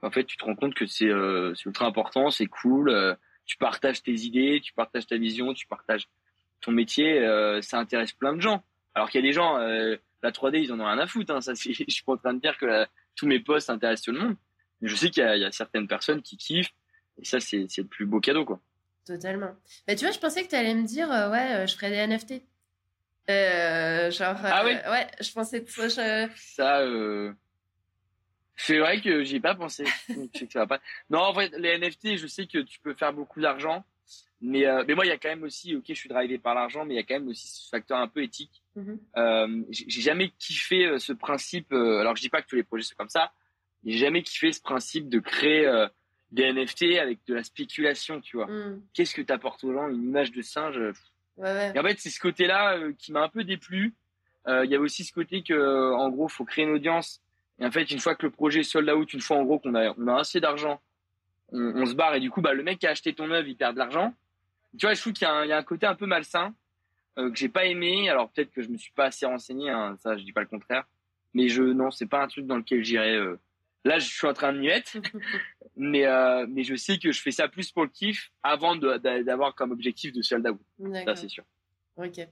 En fait, tu te rends compte que c'est euh, ultra important, c'est cool. tu partages tes idées, tu partages ta vision, tu partages ton métier. ça intéresse plein de gens. Alors qu'il y a des gens, euh, la 3D, ils en ont rien à foutre. Hein, ça, je suis pas en train de dire que tous mes posts intéressent tout le monde. Mais je sais qu'il y, y, a certaines personnes qui kiffent. Et ça, c'est le plus beau cadeau, quoi. Totalement. Mais tu vois, je pensais que tu allais me dire, euh, ouais, euh, je ferais des NFT. Euh, genre, ah oui ouais, je pensais que ça. Ça, c'est vrai que j'y ai pas pensé. ça va pas. Non, en fait, les NFT, je sais que tu peux faire beaucoup d'argent. Mais, euh, mais moi, il y a quand même aussi, ok, je suis drivé par l'argent, mais il y a quand même aussi ce facteur un peu éthique. Euh, j'ai jamais kiffé euh, ce principe. Euh, alors, je dis pas que tous les projets sont comme ça. J'ai jamais kiffé ce principe de créer euh, des NFT avec de la spéculation, tu vois. Mm. Qu'est-ce que t'apportes aux gens Une image de singe ouais, ouais. Et en fait, c'est ce côté-là qui m'a un peu déplu. Il y a aussi ce côté que, en gros, faut créer une audience. Et en fait, une fois que le projet est sold out, une fois en gros qu'on a, on a assez d'argent, on, on, se barre et du coup, bah, le mec qui a acheté ton œuvre, il perd de l'argent tu vois, je trouve qu'il y, a un côté un peu malsain euh, que j'ai pas aimé. Alors peut-être que je me suis pas assez renseigné, hein, ça je dis pas le contraire. Mais je non, c'est pas un truc dans lequel j'irai. Euh. Là, je suis en train de être, mais euh, mais je sais que je fais ça plus pour le kiff avant d'avoir comme objectif de sold out. Ça c'est sûr. Ok.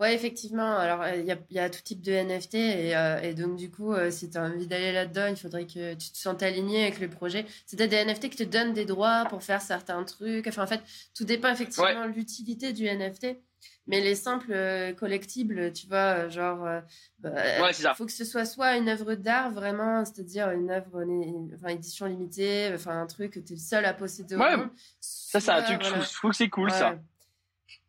Ouais, effectivement. Alors, il y a, y a, tout type de NFT et, et donc du coup, si tu as envie d'aller là-dedans, il faudrait que tu te sentes aligné avec le projet. C'est des NFT qui te donnent des droits pour faire certains trucs. Enfin, en fait, tout dépend effectivement de l'utilité du NFT. Mais les simples euh, collectibles, tu vois, euh, genre, euh, bah, il faut que ce soit soit une œuvre d'art vraiment, c'est-à-dire une œuvre, enfin édition limitée, enfin un truc que tu es le seul à posséder au monde. Ça, c'est un truc, je trouve que c'est cool ça.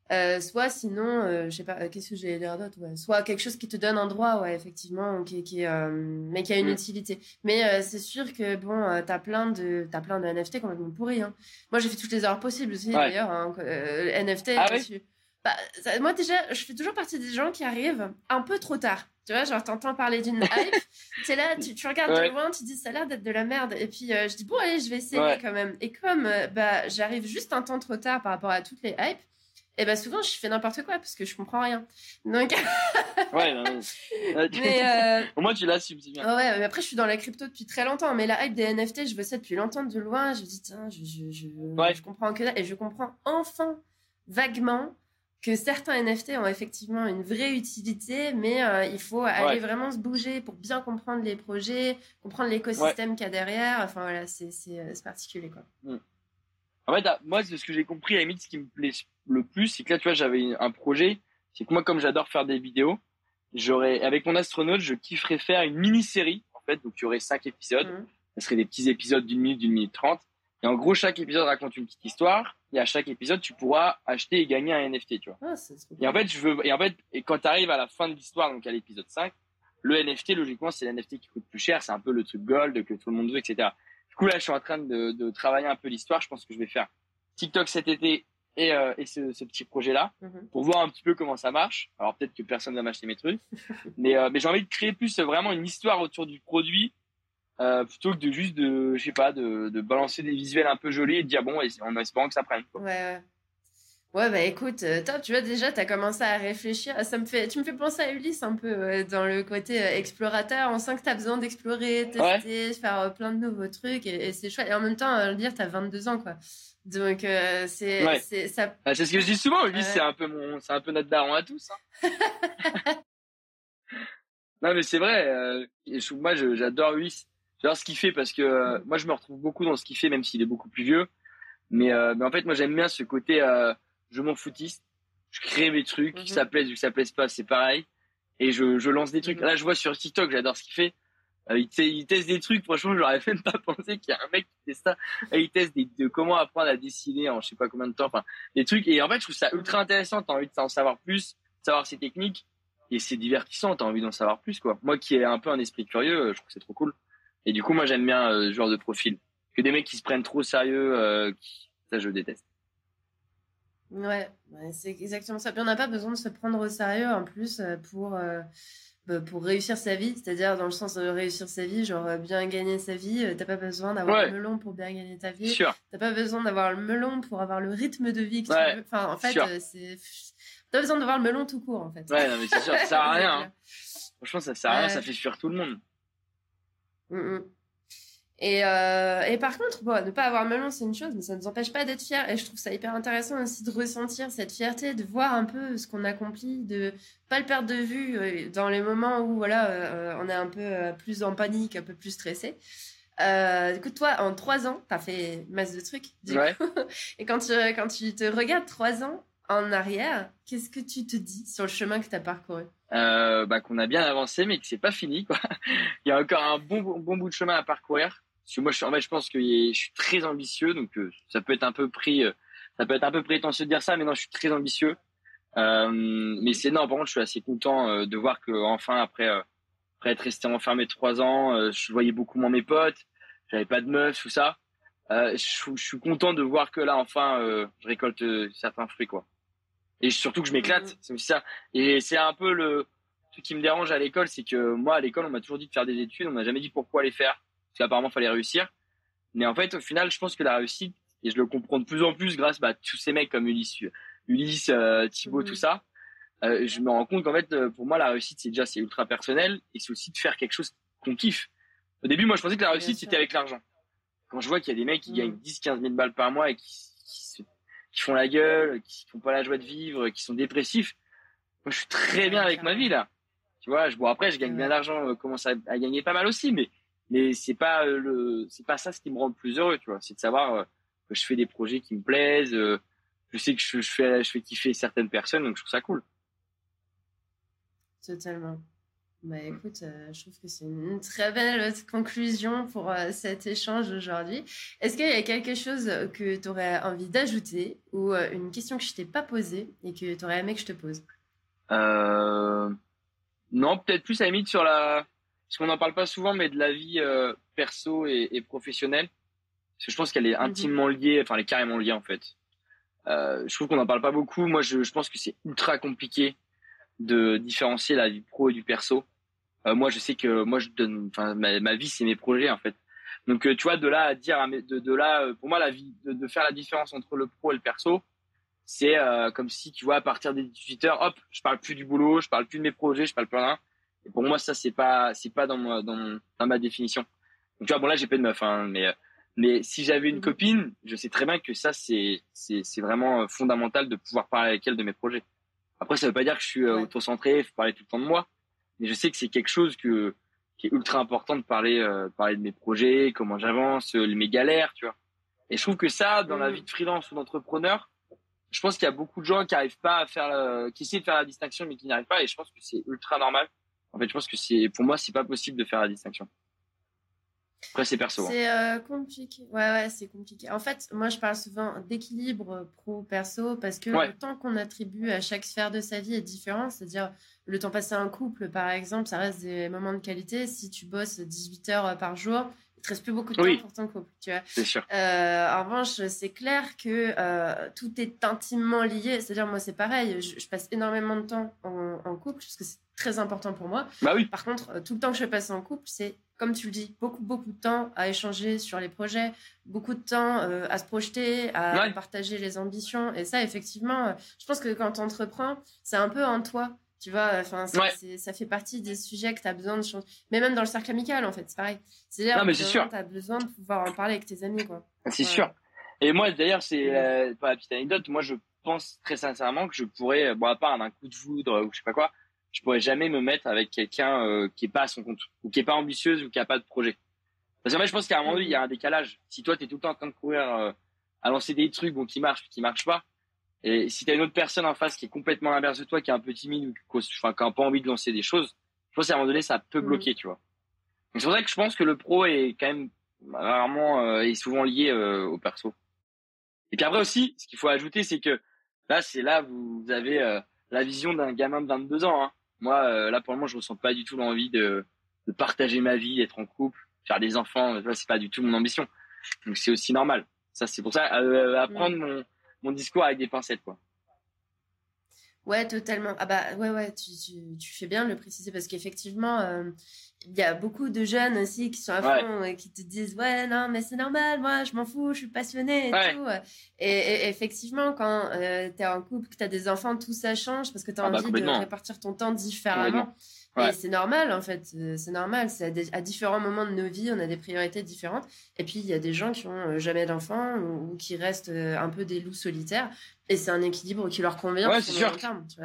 Soit sinon, je sais pas, qu'est-ce que j'ai l'air d'autre ouais. Soit quelque chose qui te donne un droit, ouais, effectivement, qui, qui mais qui a une mm. utilité. Mais c'est sûr que bon, t'as plein de, as plein de NFT complètement pourris. Hein. Moi, j'ai fait toutes les heures possibles aussi d'ailleurs. Hein, NFT, ah, bah, moi déjà, je fais toujours partie des gens qui arrivent un peu trop tard. Tu vois, genre t'entends parler d'une hype, es là, tu, tu regardes de loin, tu dis ça a l'air d'être de la merde, et puis euh, je dis bon allez, je vais essayer quand même. Et comme euh, bah j'arrive juste un temps trop tard par rapport à toutes les hypes, et bah souvent je fais n'importe quoi parce que je comprends rien. Donc ouais, non, mais euh... au moins tu l'as bien. ouais, mais après je suis dans la crypto depuis très longtemps, mais la hype des NFT, je veux ça depuis longtemps de loin. Je me dis tiens, je je je, je comprends que ça et je comprends enfin vaguement que certains NFT ont effectivement une vraie utilité, mais euh, il faut aller vraiment se bouger pour bien comprendre les projets, comprendre l'écosystème qu'il y a derrière. Enfin voilà, c'est euh, particulier quoi. Mm. En fait, moi, ce que j'ai compris, à la limite, ce qui me plaît le plus, c'est que là, tu vois, j'avais un projet. C'est que moi, comme j'adore faire des vidéos, j'aurais, avec mon astronaute, je kifferais faire une mini-série, en fait. Donc, il y aurait cinq épisodes. Mm. Ce serait des petits épisodes d'une minute, d'une minute trente. Et en gros, chaque épisode raconte une petite histoire. Et à chaque épisode, tu pourras acheter et gagner un NFT, tu vois. Ah, et en fait, je veux, et en fait, et quand tu arrives à la fin de l'histoire, donc à l'épisode 5, le NFT, logiquement, c'est l'NFT qui coûte plus cher. C'est un peu le truc gold que tout le monde veut, etc. Du coup, là, je suis en train de, de travailler un peu l'histoire. Je pense que je vais faire TikTok cet été et, euh, et ce, ce, petit projet-là mhm. pour voir un petit peu comment ça marche. Alors peut-être que personne va m'acheter mes trucs, mais, euh, mais j'ai envie de créer plus vraiment une histoire autour du produit euh, plutôt que de juste de je sais pas de, de, balancer des visuels un peu jolis et de dire bon en espérant que ça prenne quoi. ouais ouais bah écoute euh, toi tu vois déjà tu as commencé à réfléchir. Ça me fait tu me fais penser à Ulysse un peu dans le côté euh, explorateur. On sent que tu as besoin d'explorer tester faire plein de nouveaux trucs et, c'est chouette. Et en même temps le dire tu as 22 ans quoi. Donc c'est c'est ça bah, c'est ce que je dis souvent Ulysse c'est un peu mon c'est un peu notre daron à tous hein. non mais c'est vrai moi j'adore Ulysse. J'adore ce qu'il fait parce que euh, moi je me retrouve beaucoup dans ce qu'il fait même s'il est beaucoup plus vieux. Mais, euh, mais en fait moi j'aime bien ce côté euh, je m'en foutiste. Je crée mes trucs, que ça plaise ou que ça plaise pas, c'est pareil. Et je, je lance des trucs. Mhm. Là je vois sur TikTok, j'adore ce qu'il fait. il, il, teste des trucs, franchement, j'aurais même pas pensé qu'il y a un mec qui teste ça. il teste des, de comment apprendre à dessiner en je sais pas combien de temps, enfin, des trucs. Et en fait, je trouve ça ultra intéressant. T'as envie d'en savoir plus, savoir ses techniques. Et c'est divertissant, t'as envie d'en savoir plus, quoi. Moi qui ai un peu un esprit curieux, je trouve que c'est trop cool. Et du coup, moi, j'aime bien euh, ce genre de profil. Que des mecs qui se prennent trop sérieux, euh, ça, je déteste. Ouais, c'est exactement ça. Puis on n'a pas besoin de se prendre au sérieux en plus euh, pour, bah, pour réussir sa vie. C'est-à-dire, dans le sens de réussir sa vie, genre bien gagner sa vie. T'as pas besoin d'avoir le melon pour bien gagner ta vie. T'as pas besoin d'avoir le melon pour avoir le rythme de vie que tu veux. Enfin, en fait, c'est. T'as besoin d'avoir le melon tout court, en fait. Ouais, mais c'est sûr, ça sert à rien. Hein. Franchement, ça sert à rien, ça fait fuir tout le monde. Mm, mm. Et, euh, et, par contre, bon, ne pas avoir melon, c'est une chose, mais ça ne nous empêche pas d'être fiers. Et je trouve ça hyper intéressant aussi de ressentir cette fierté, de voir un peu ce qu'on accomplit, de pas le perdre de vue euh, dans les moments où voilà, euh, on est un peu plus en panique, un peu plus stressé. Euh, écoute, toi, en trois ans, t'as fait masse de trucs. Du coup. et quand tu, quand tu te regardes trois ans en arrière, qu'est-ce que tu te dis sur le chemin que tu as parcouru? Euh, bah, qu'on a bien avancé, mais que c'est pas fini. Quoi. Il y a encore un bon, bon bout de chemin à parcourir. Parce que moi, je, en fait, je pense que je suis très ambitieux, donc euh, ça peut être un peu pris, euh, ça peut être un peu prétentieux de dire ça, mais non, je suis très ambitieux. Euh, mais c'est non, par contre, je suis assez content de voir que enfin, après, après être resté enfermé trois ans, je voyais beaucoup moins mes potes, j'avais pas de meuf, tout ça. Je, je, suis content de voir que là, enfin, je récolte certains fruits, quoi et surtout que je m'éclate. Mm. C'est ça. Et c'est un peu le truc qui me dérange à l'école, c'est que moi à l'école on m'a toujours dit de faire des études, on m'a jamais dit pourquoi les faire, parce qu'apparemment fallait réussir. Mais en fait au final je pense que la réussite et je le comprends de plus en plus grâce bah, à tous ces mecs comme Ulysse, Ulysse, euh, Thibaut, mm. tout ça. euh, je me rends compte qu'en fait, euh, pour moi, la réussite, c'est déjà c'est ultra personnel et c'est aussi de faire quelque chose qu'on kiffe. Au début, moi, je pensais que la réussite, c'était avec l'argent. Quand je vois qu'il y a des mecs qui gagnent 10, 15 000 balles par mois et qui, qui, font la gueule, qui font pas la joie de vivre, qui sont dépressifs, moi, je suis très bien avec ma vie, là. Tu vois, je, bon, après, je gagne bien d'argent, euh, commence à, à, gagner pas mal aussi, mais, mais c'est pas le, c'est pas ça ce qui me rend le plus heureux, tu vois. C'est de savoir que je fais des projets qui me plaisent, je sais que je, je, fais, je fais kiffer certaines personnes, donc je trouve ça cool. Totalement. Bah écoute, euh, je trouve que c'est une très belle conclusion pour euh, cet échange aujourd'hui. Est-ce qu'il y a quelque chose que tu aurais envie d'ajouter ou euh, une question que je t'ai pas posée et que tu aurais aimé que je te pose? Non, peut-être plus à la limite sur la... Parce qu'on n'en parle pas souvent, mais de la vie perso et, professionnelle. Parce que je pense qu'elle est mhm. intimement liée, enfin elle est carrément liée en fait. je trouve qu'on n'en parle pas beaucoup. Moi, je, je pense que c'est ultra compliqué de différencier la vie pro et du perso. Euh, moi, je sais que moi, je donne, enfin, ma, vie, c'est mes projets en fait. Donc, euh, tu vois, de là à dire, de, de là, euh, pour moi, la vie, de, faire la différence entre le pro et le perso, c'est comme si, tu vois, à partir des 18 heures, hop, je parle plus du boulot, je parle plus de mes projets, je parle plus rien. Et pour moi, ça, c'est pas, c'est pas dans, ma, dans, dans ma définition. Donc, tu vois, bon là, j'ai pas de meuf, hein, mais mais si j'avais une mhm. copine, je sais très bien que ça, c'est, c'est, c'est vraiment fondamental de pouvoir parler avec elle de mes projets. Après, ça veut pas dire que je suis euh, auto-centré, il faut parler tout le temps de moi. Mais je sais que c'est quelque chose que, qui est ultra important de parler, euh, parler de mes projets, comment j'avance, euh, mes galères, tu vois. Et je trouve que ça, dans la mm. vie de freelance ou d'entrepreneur, je pense qu'il y a beaucoup de gens qui arrivent pas à faire, qui essaient de faire la distinction, mais qui n'y arrivent pas. Et je pense que c'est ultra normal. En fait, je pense que c'est, pour moi, c'est pas possible de faire la distinction. Après, c'est perso. Hein. C'est euh, compliqué. Ouais, ouais, c'est compliqué. En fait, moi, je parle souvent d'équilibre pro-perso parce que le temps qu'on attribue à chaque sphère de sa vie est différent. C'est-à-dire, le temps passé en couple, par exemple, ça reste des moments de qualité. Si tu bosses 18 heures par jour, il te reste plus beaucoup de temps pour ton couple, tu vois. C'est sûr. Euh, en revanche, c'est clair que euh, tout est intimement lié. C'est-à-dire, moi, c'est pareil. Je, passe énormément de temps en, en couple parce que c'est très important pour moi. Bah oui. Par contre, tout le temps que je passe en couple, c'est comme tu le dis, beaucoup, beaucoup de temps à échanger sur les projets, beaucoup de temps euh, à se projeter, à partager les ambitions. Et ça, effectivement, euh, je pense que quand tu entreprends, c'est un peu en toi. Tu vois, enfin, ça fait partie des sujets que tu as besoin de changer. Mais même dans le cercle amical, en fait, c'est pareil. C'est-à-dire que tu as besoin de pouvoir en parler avec tes amis, quoi. C'est sûr. Et moi, d'ailleurs, c'est euh, pas la petite anecdote. Moi, je pense très sincèrement que je pourrais, bon, à part un coup de foudre ou je sais pas quoi, je pourrais jamais me mettre avec quelqu'un euh, qui est pas à son compte ou qui est pas ambitieuse ou qui a pas de projet. Parce que fait, je pense qu'à un moment donné, il y a un décalage. Si toi, tu es tout le temps en train de courir euh, à lancer des trucs bon, qui marchent, qui marchent pas, et si tu as une autre personne en face qui est complètement l'inverse de toi, qui est un peu timide ou qui, enfin, qui a pas envie de lancer des choses, je pense qu'à un moment donné, ça peut mm. bloquer, tu vois. C'est pour ça que je pense que le pro est quand même rarement euh, et souvent lié au perso. Et puis après aussi, ce qu'il faut ajouter, c'est que là, c'est là vous avez la vision d'un gamin de 22 ans. Hein. Moi, euh, là, pour le moment, je ressens pas du tout l'envie de, de partager ma vie, d'être en couple, faire des enfants. Là, c'est pas du tout mon ambition. Donc, c'est aussi normal. Ça, c'est pour ça, euh, apprendre mon, mon discours avec des pincettes, quoi. Ouais, totalement. Ah bah ouais, ouais, tu, tu, tu fais bien de le préciser parce qu'effectivement, euh, il y a beaucoup de jeunes aussi qui sont à fond et qui te disent ouais non mais c'est normal, moi je m'en fous, je suis passionnée et tout. Et, effectivement, quand euh, tu es en couple, que tu as des enfants, tout ça change parce que tu as ah bah, envie de répartir ton temps différemment. Et c'est normal, en fait. Euh, c'est normal. C'est à, différents moments de nos vies, on a des priorités différentes. Et puis, il y a des gens qui ont euh, jamais d'enfants ou, qui restent euh, un peu des loups solitaires. Et c'est un équilibre qui leur convient. Ouais, c'est sûr.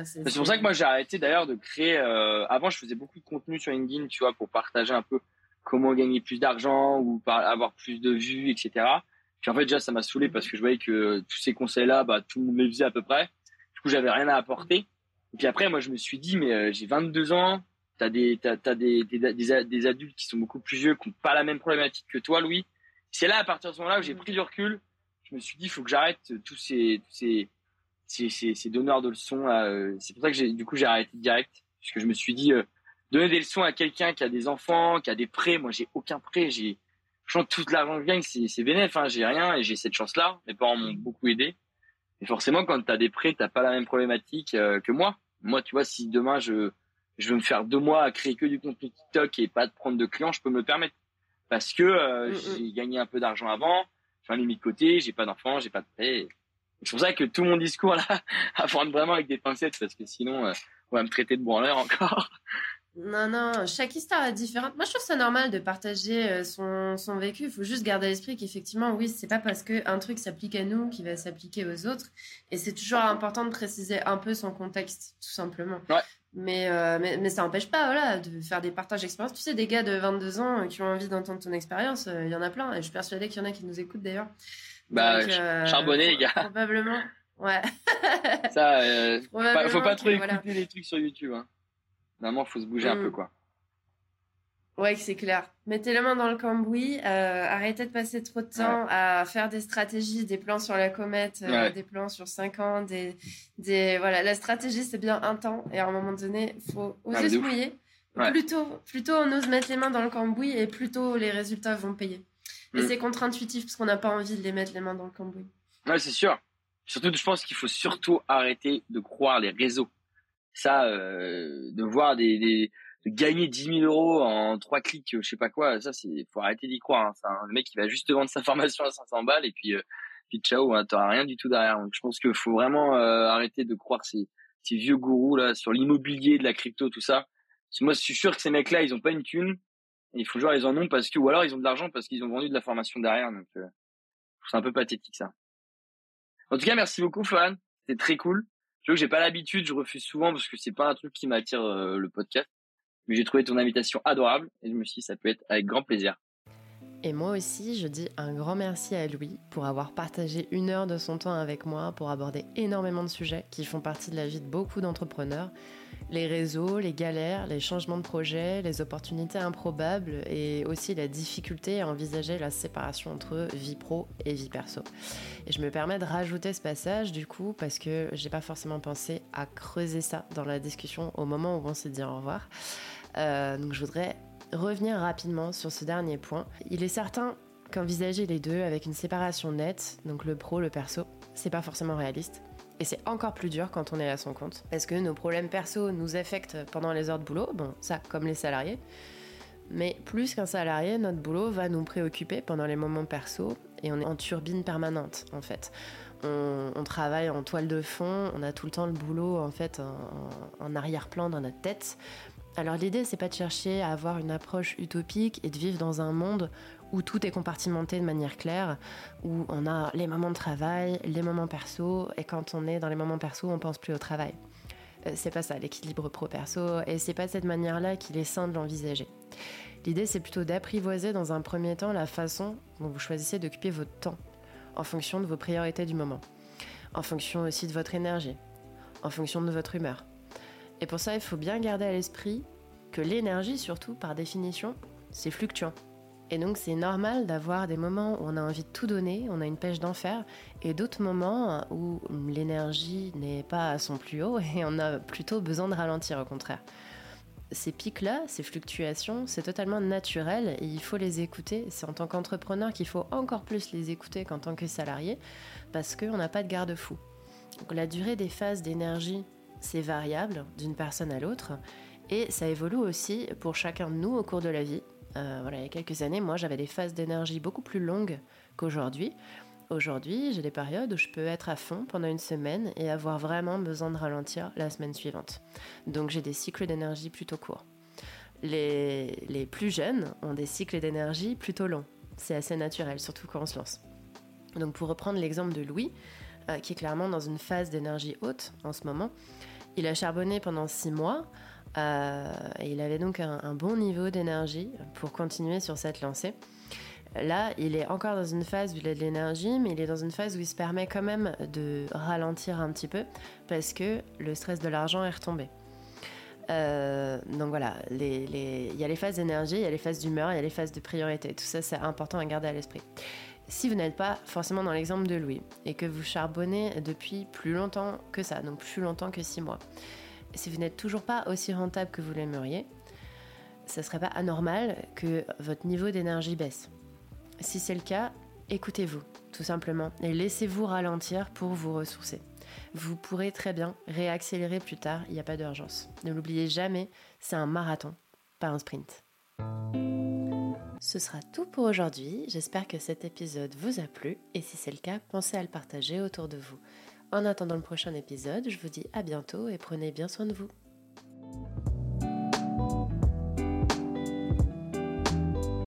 C'est pour ça que moi, j'ai arrêté d'ailleurs de créer. avant, je faisais beaucoup de contenu sur LinkedIn, tu vois, pour partager un peu comment gagner plus d'argent ou avoir plus de vues, etc. Puis en fait, déjà, ça m'a saoulé parce que je voyais que tous ces conseils-là, bah, tout le monde les faisait à peu près. Du coup, j'avais rien à apporter. Et puis après, moi, je me suis dit, mais j'ai 22 ans, t'as des t'as, t'as des, des, des, adultes qui sont beaucoup plus vieux qui n'ont pas la même problématique que toi Louis. C'est là à partir de ce moment-là où j'ai mm. pris du recul. Je me suis dit il faut que j'arrête tous ces tous ces ces, ces, ces donneurs de leçons euh, c'est pour ça que j'ai du coup j'ai arrêté direct. Parce que je me suis dit euh, donner des leçons à quelqu'un qui a des enfants qui a des prêts moi j'ai aucun prêt. J'ai franchement toute l'argent que je gagne c'est c'est bénéf hein, j'ai rien et j'ai cette chance là mes parents m'ont beaucoup aidé. Et forcément quand tu as des prêts t'as pas la même problématique euh, que moi. Moi tu vois si demain je je veux me faire deux mois à créer que du contenu TikTok et pas de prendre de clients, je peux me le permettre. Parce que euh, mm, mm. j'ai gagné un peu d'argent avant, j'en ai mis de côté, j'ai pas d'enfants, j'ai pas de prêt. C'est pour ça que tout mon discours là, à prendre vraiment avec des pincettes, parce que sinon, euh, on va me traiter de branleur encore. Non, non, chaque histoire est différente. Moi, je trouve ça normal de partager euh, son, son vécu. Il faut juste garder à l'esprit qu'effectivement, oui, c'est pas parce qu'un truc s'applique à nous qu'il va s'appliquer aux autres. Et c'est toujours important de préciser un peu son contexte, tout simplement. Ouais. Mais, euh, mais, mais, ça n'empêche pas voilà, de faire des partages d'expérience. Tu sais, des gars de 22 ans qui ont envie d'entendre ton expérience, il y en a plein. Et je suis persuadée qu'il y en a qui nous écoutent d'ailleurs. Bah, charbonner, les gars. Probablement. Ouais. ça, euh, faut pas trop écouter les trucs sur YouTube. Hein. Vraiment, faut se bouger un peu, mm. quoi. Ouais, c'est clair. Mettez la main dans le cambouis. Euh, arrêtez de passer trop de temps à faire des stratégies, des plans sur la comète, euh, des plans sur 5 ans, des, des voilà. La stratégie, c'est bien un temps, et à un moment donné, faut oser ah, se mouiller. Plutôt, plutôt on ose mettre les mains dans le cambouis, et plutôt les résultats vont payer. Et mm. c'est contre-intuitif parce qu'on n'a pas envie de les mettre les mains dans le cambouis. Ouais, c'est sûr. Surtout, je pense qu'il faut surtout arrêter de croire les réseaux. Ça, euh, de voir des, des de gagner 10 000 euros en trois clics, je sais pas quoi, ça, c'est, faut arrêter d'y croire. Hein. C'est un mec qui va juste vendre sa formation à 500 balles et puis, euh, puis ciao, hein, t'auras rien du tout derrière. Donc, je pense qu'il faut vraiment euh, arrêter de croire ces, ces vieux gourous là sur l'immobilier, de la crypto, tout ça. Parce que moi, je suis sûr que ces mecs-là, ils ont pas une thune. il faut genre ils en ont parce que, ou alors ils ont de l'argent parce qu'ils ont vendu de la formation derrière. Donc, euh, c'est un peu pathétique ça. En tout cas, merci beaucoup, Fan. C'était très cool. Je que j'ai pas l'habitude, je refuse souvent parce que c'est pas un truc qui m'attire euh, le podcast. Mais j'ai trouvé ton invitation adorable et je me suis dit ça peut être avec grand plaisir. Et moi aussi, je dis un grand merci à Louis pour avoir partagé une heure de son temps avec moi pour aborder énormément de sujets qui font partie de la vie de beaucoup d'entrepreneurs. Les réseaux, les galères, les changements de projet, les opportunités improbables et aussi la difficulté à envisager la séparation entre vie pro et vie perso. Et je me permets de rajouter ce passage du coup parce que j'ai pas forcément pensé à creuser ça dans la discussion au moment où on s'est dit au revoir. Euh, donc je voudrais revenir rapidement sur ce dernier point. Il est certain qu'envisager les deux avec une séparation nette, donc le pro, le perso, c'est pas forcément réaliste. Et c'est encore plus dur quand on est à son compte. Parce que nos problèmes perso nous affectent pendant les heures de boulot, bon, ça comme les salariés. Mais plus qu'un salarié, notre boulot va nous préoccuper pendant les moments perso et on est en turbine permanente en fait. On, travaille en toile de fond, on a tout le temps le boulot en fait en arrière-plan dans notre tête. Alors l'idée, c'est pas de chercher à avoir une approche utopique et de vivre dans un monde où tout est compartimenté de manière claire, où on a les moments de travail, les moments perso, et quand on est dans les moments perso, on pense plus au travail. Euh, c'est pas ça l'équilibre pro-perso, et c'est pas de cette manière-là qu'il est sain de l'envisager. L'idée, c'est plutôt d'apprivoiser dans un premier temps la façon dont vous choisissez d'occuper votre temps, en fonction de vos priorités du moment, en fonction aussi de votre énergie, en fonction de votre humeur. Et pour ça, il faut bien garder à l'esprit que l'énergie, surtout par définition, c'est fluctuant. Et donc c'est normal d'avoir des moments où on a envie de tout donner, on a une pêche d'enfer, et d'autres moments où l'énergie n'est pas à son plus haut et on a plutôt besoin de ralentir au contraire. Ces pics-là, ces fluctuations, c'est totalement naturel et il faut les écouter. C'est en tant qu'entrepreneur qu'il faut encore plus les écouter qu'en tant que salarié parce qu'on n'a pas de garde-fou. La durée des phases d'énergie c'est variable d'une personne à l'autre et ça évolue aussi pour chacun de nous au cours de la vie. Euh, voilà, il y a quelques années, moi j'avais des phases d'énergie beaucoup plus longues qu'aujourd'hui. Aujourd'hui, j'ai des périodes où je peux être à fond pendant une semaine et avoir vraiment besoin de ralentir la semaine suivante. Donc j'ai des cycles d'énergie plutôt courts. Les, les plus jeunes ont des cycles d'énergie plutôt longs. C'est assez naturel, surtout quand on se lance. Donc pour reprendre l'exemple de Louis, euh, qui est clairement dans une phase d'énergie haute en ce moment. Il a charbonné pendant six mois euh, et il avait donc un, bon niveau d'énergie pour continuer sur cette lancée. Là, il est encore dans une phase où il a de l'énergie, mais il est dans une phase où il se permet quand même de ralentir un petit peu parce que le stress de l'argent est retombé. Euh, donc voilà, il y a les phases d'énergie, il y a les phases d'humeur, il y a les phases de priorité. Tout ça, c'est important à garder à l'esprit. Si vous n'êtes pas forcément dans l'exemple de Louis et que vous charbonnez depuis plus longtemps que ça, donc plus longtemps que six mois, si vous n'êtes toujours pas aussi rentable que vous l'aimeriez, ça serait pas anormal que votre niveau d'énergie baisse. Si c'est le cas, écoutez-vous, tout simplement, et laissez-vous ralentir pour vous ressourcer. Vous pourrez très bien réaccélérer plus tard, il n'y a pas d'urgence. Ne l'oubliez jamais, c'est un marathon, pas un sprint. Ce sera tout pour aujourd'hui. J'espère que cet épisode vous a plu et si c'est le cas, pensez à le partager autour de vous. En attendant le prochain épisode, je vous dis à bientôt et prenez bien soin de vous.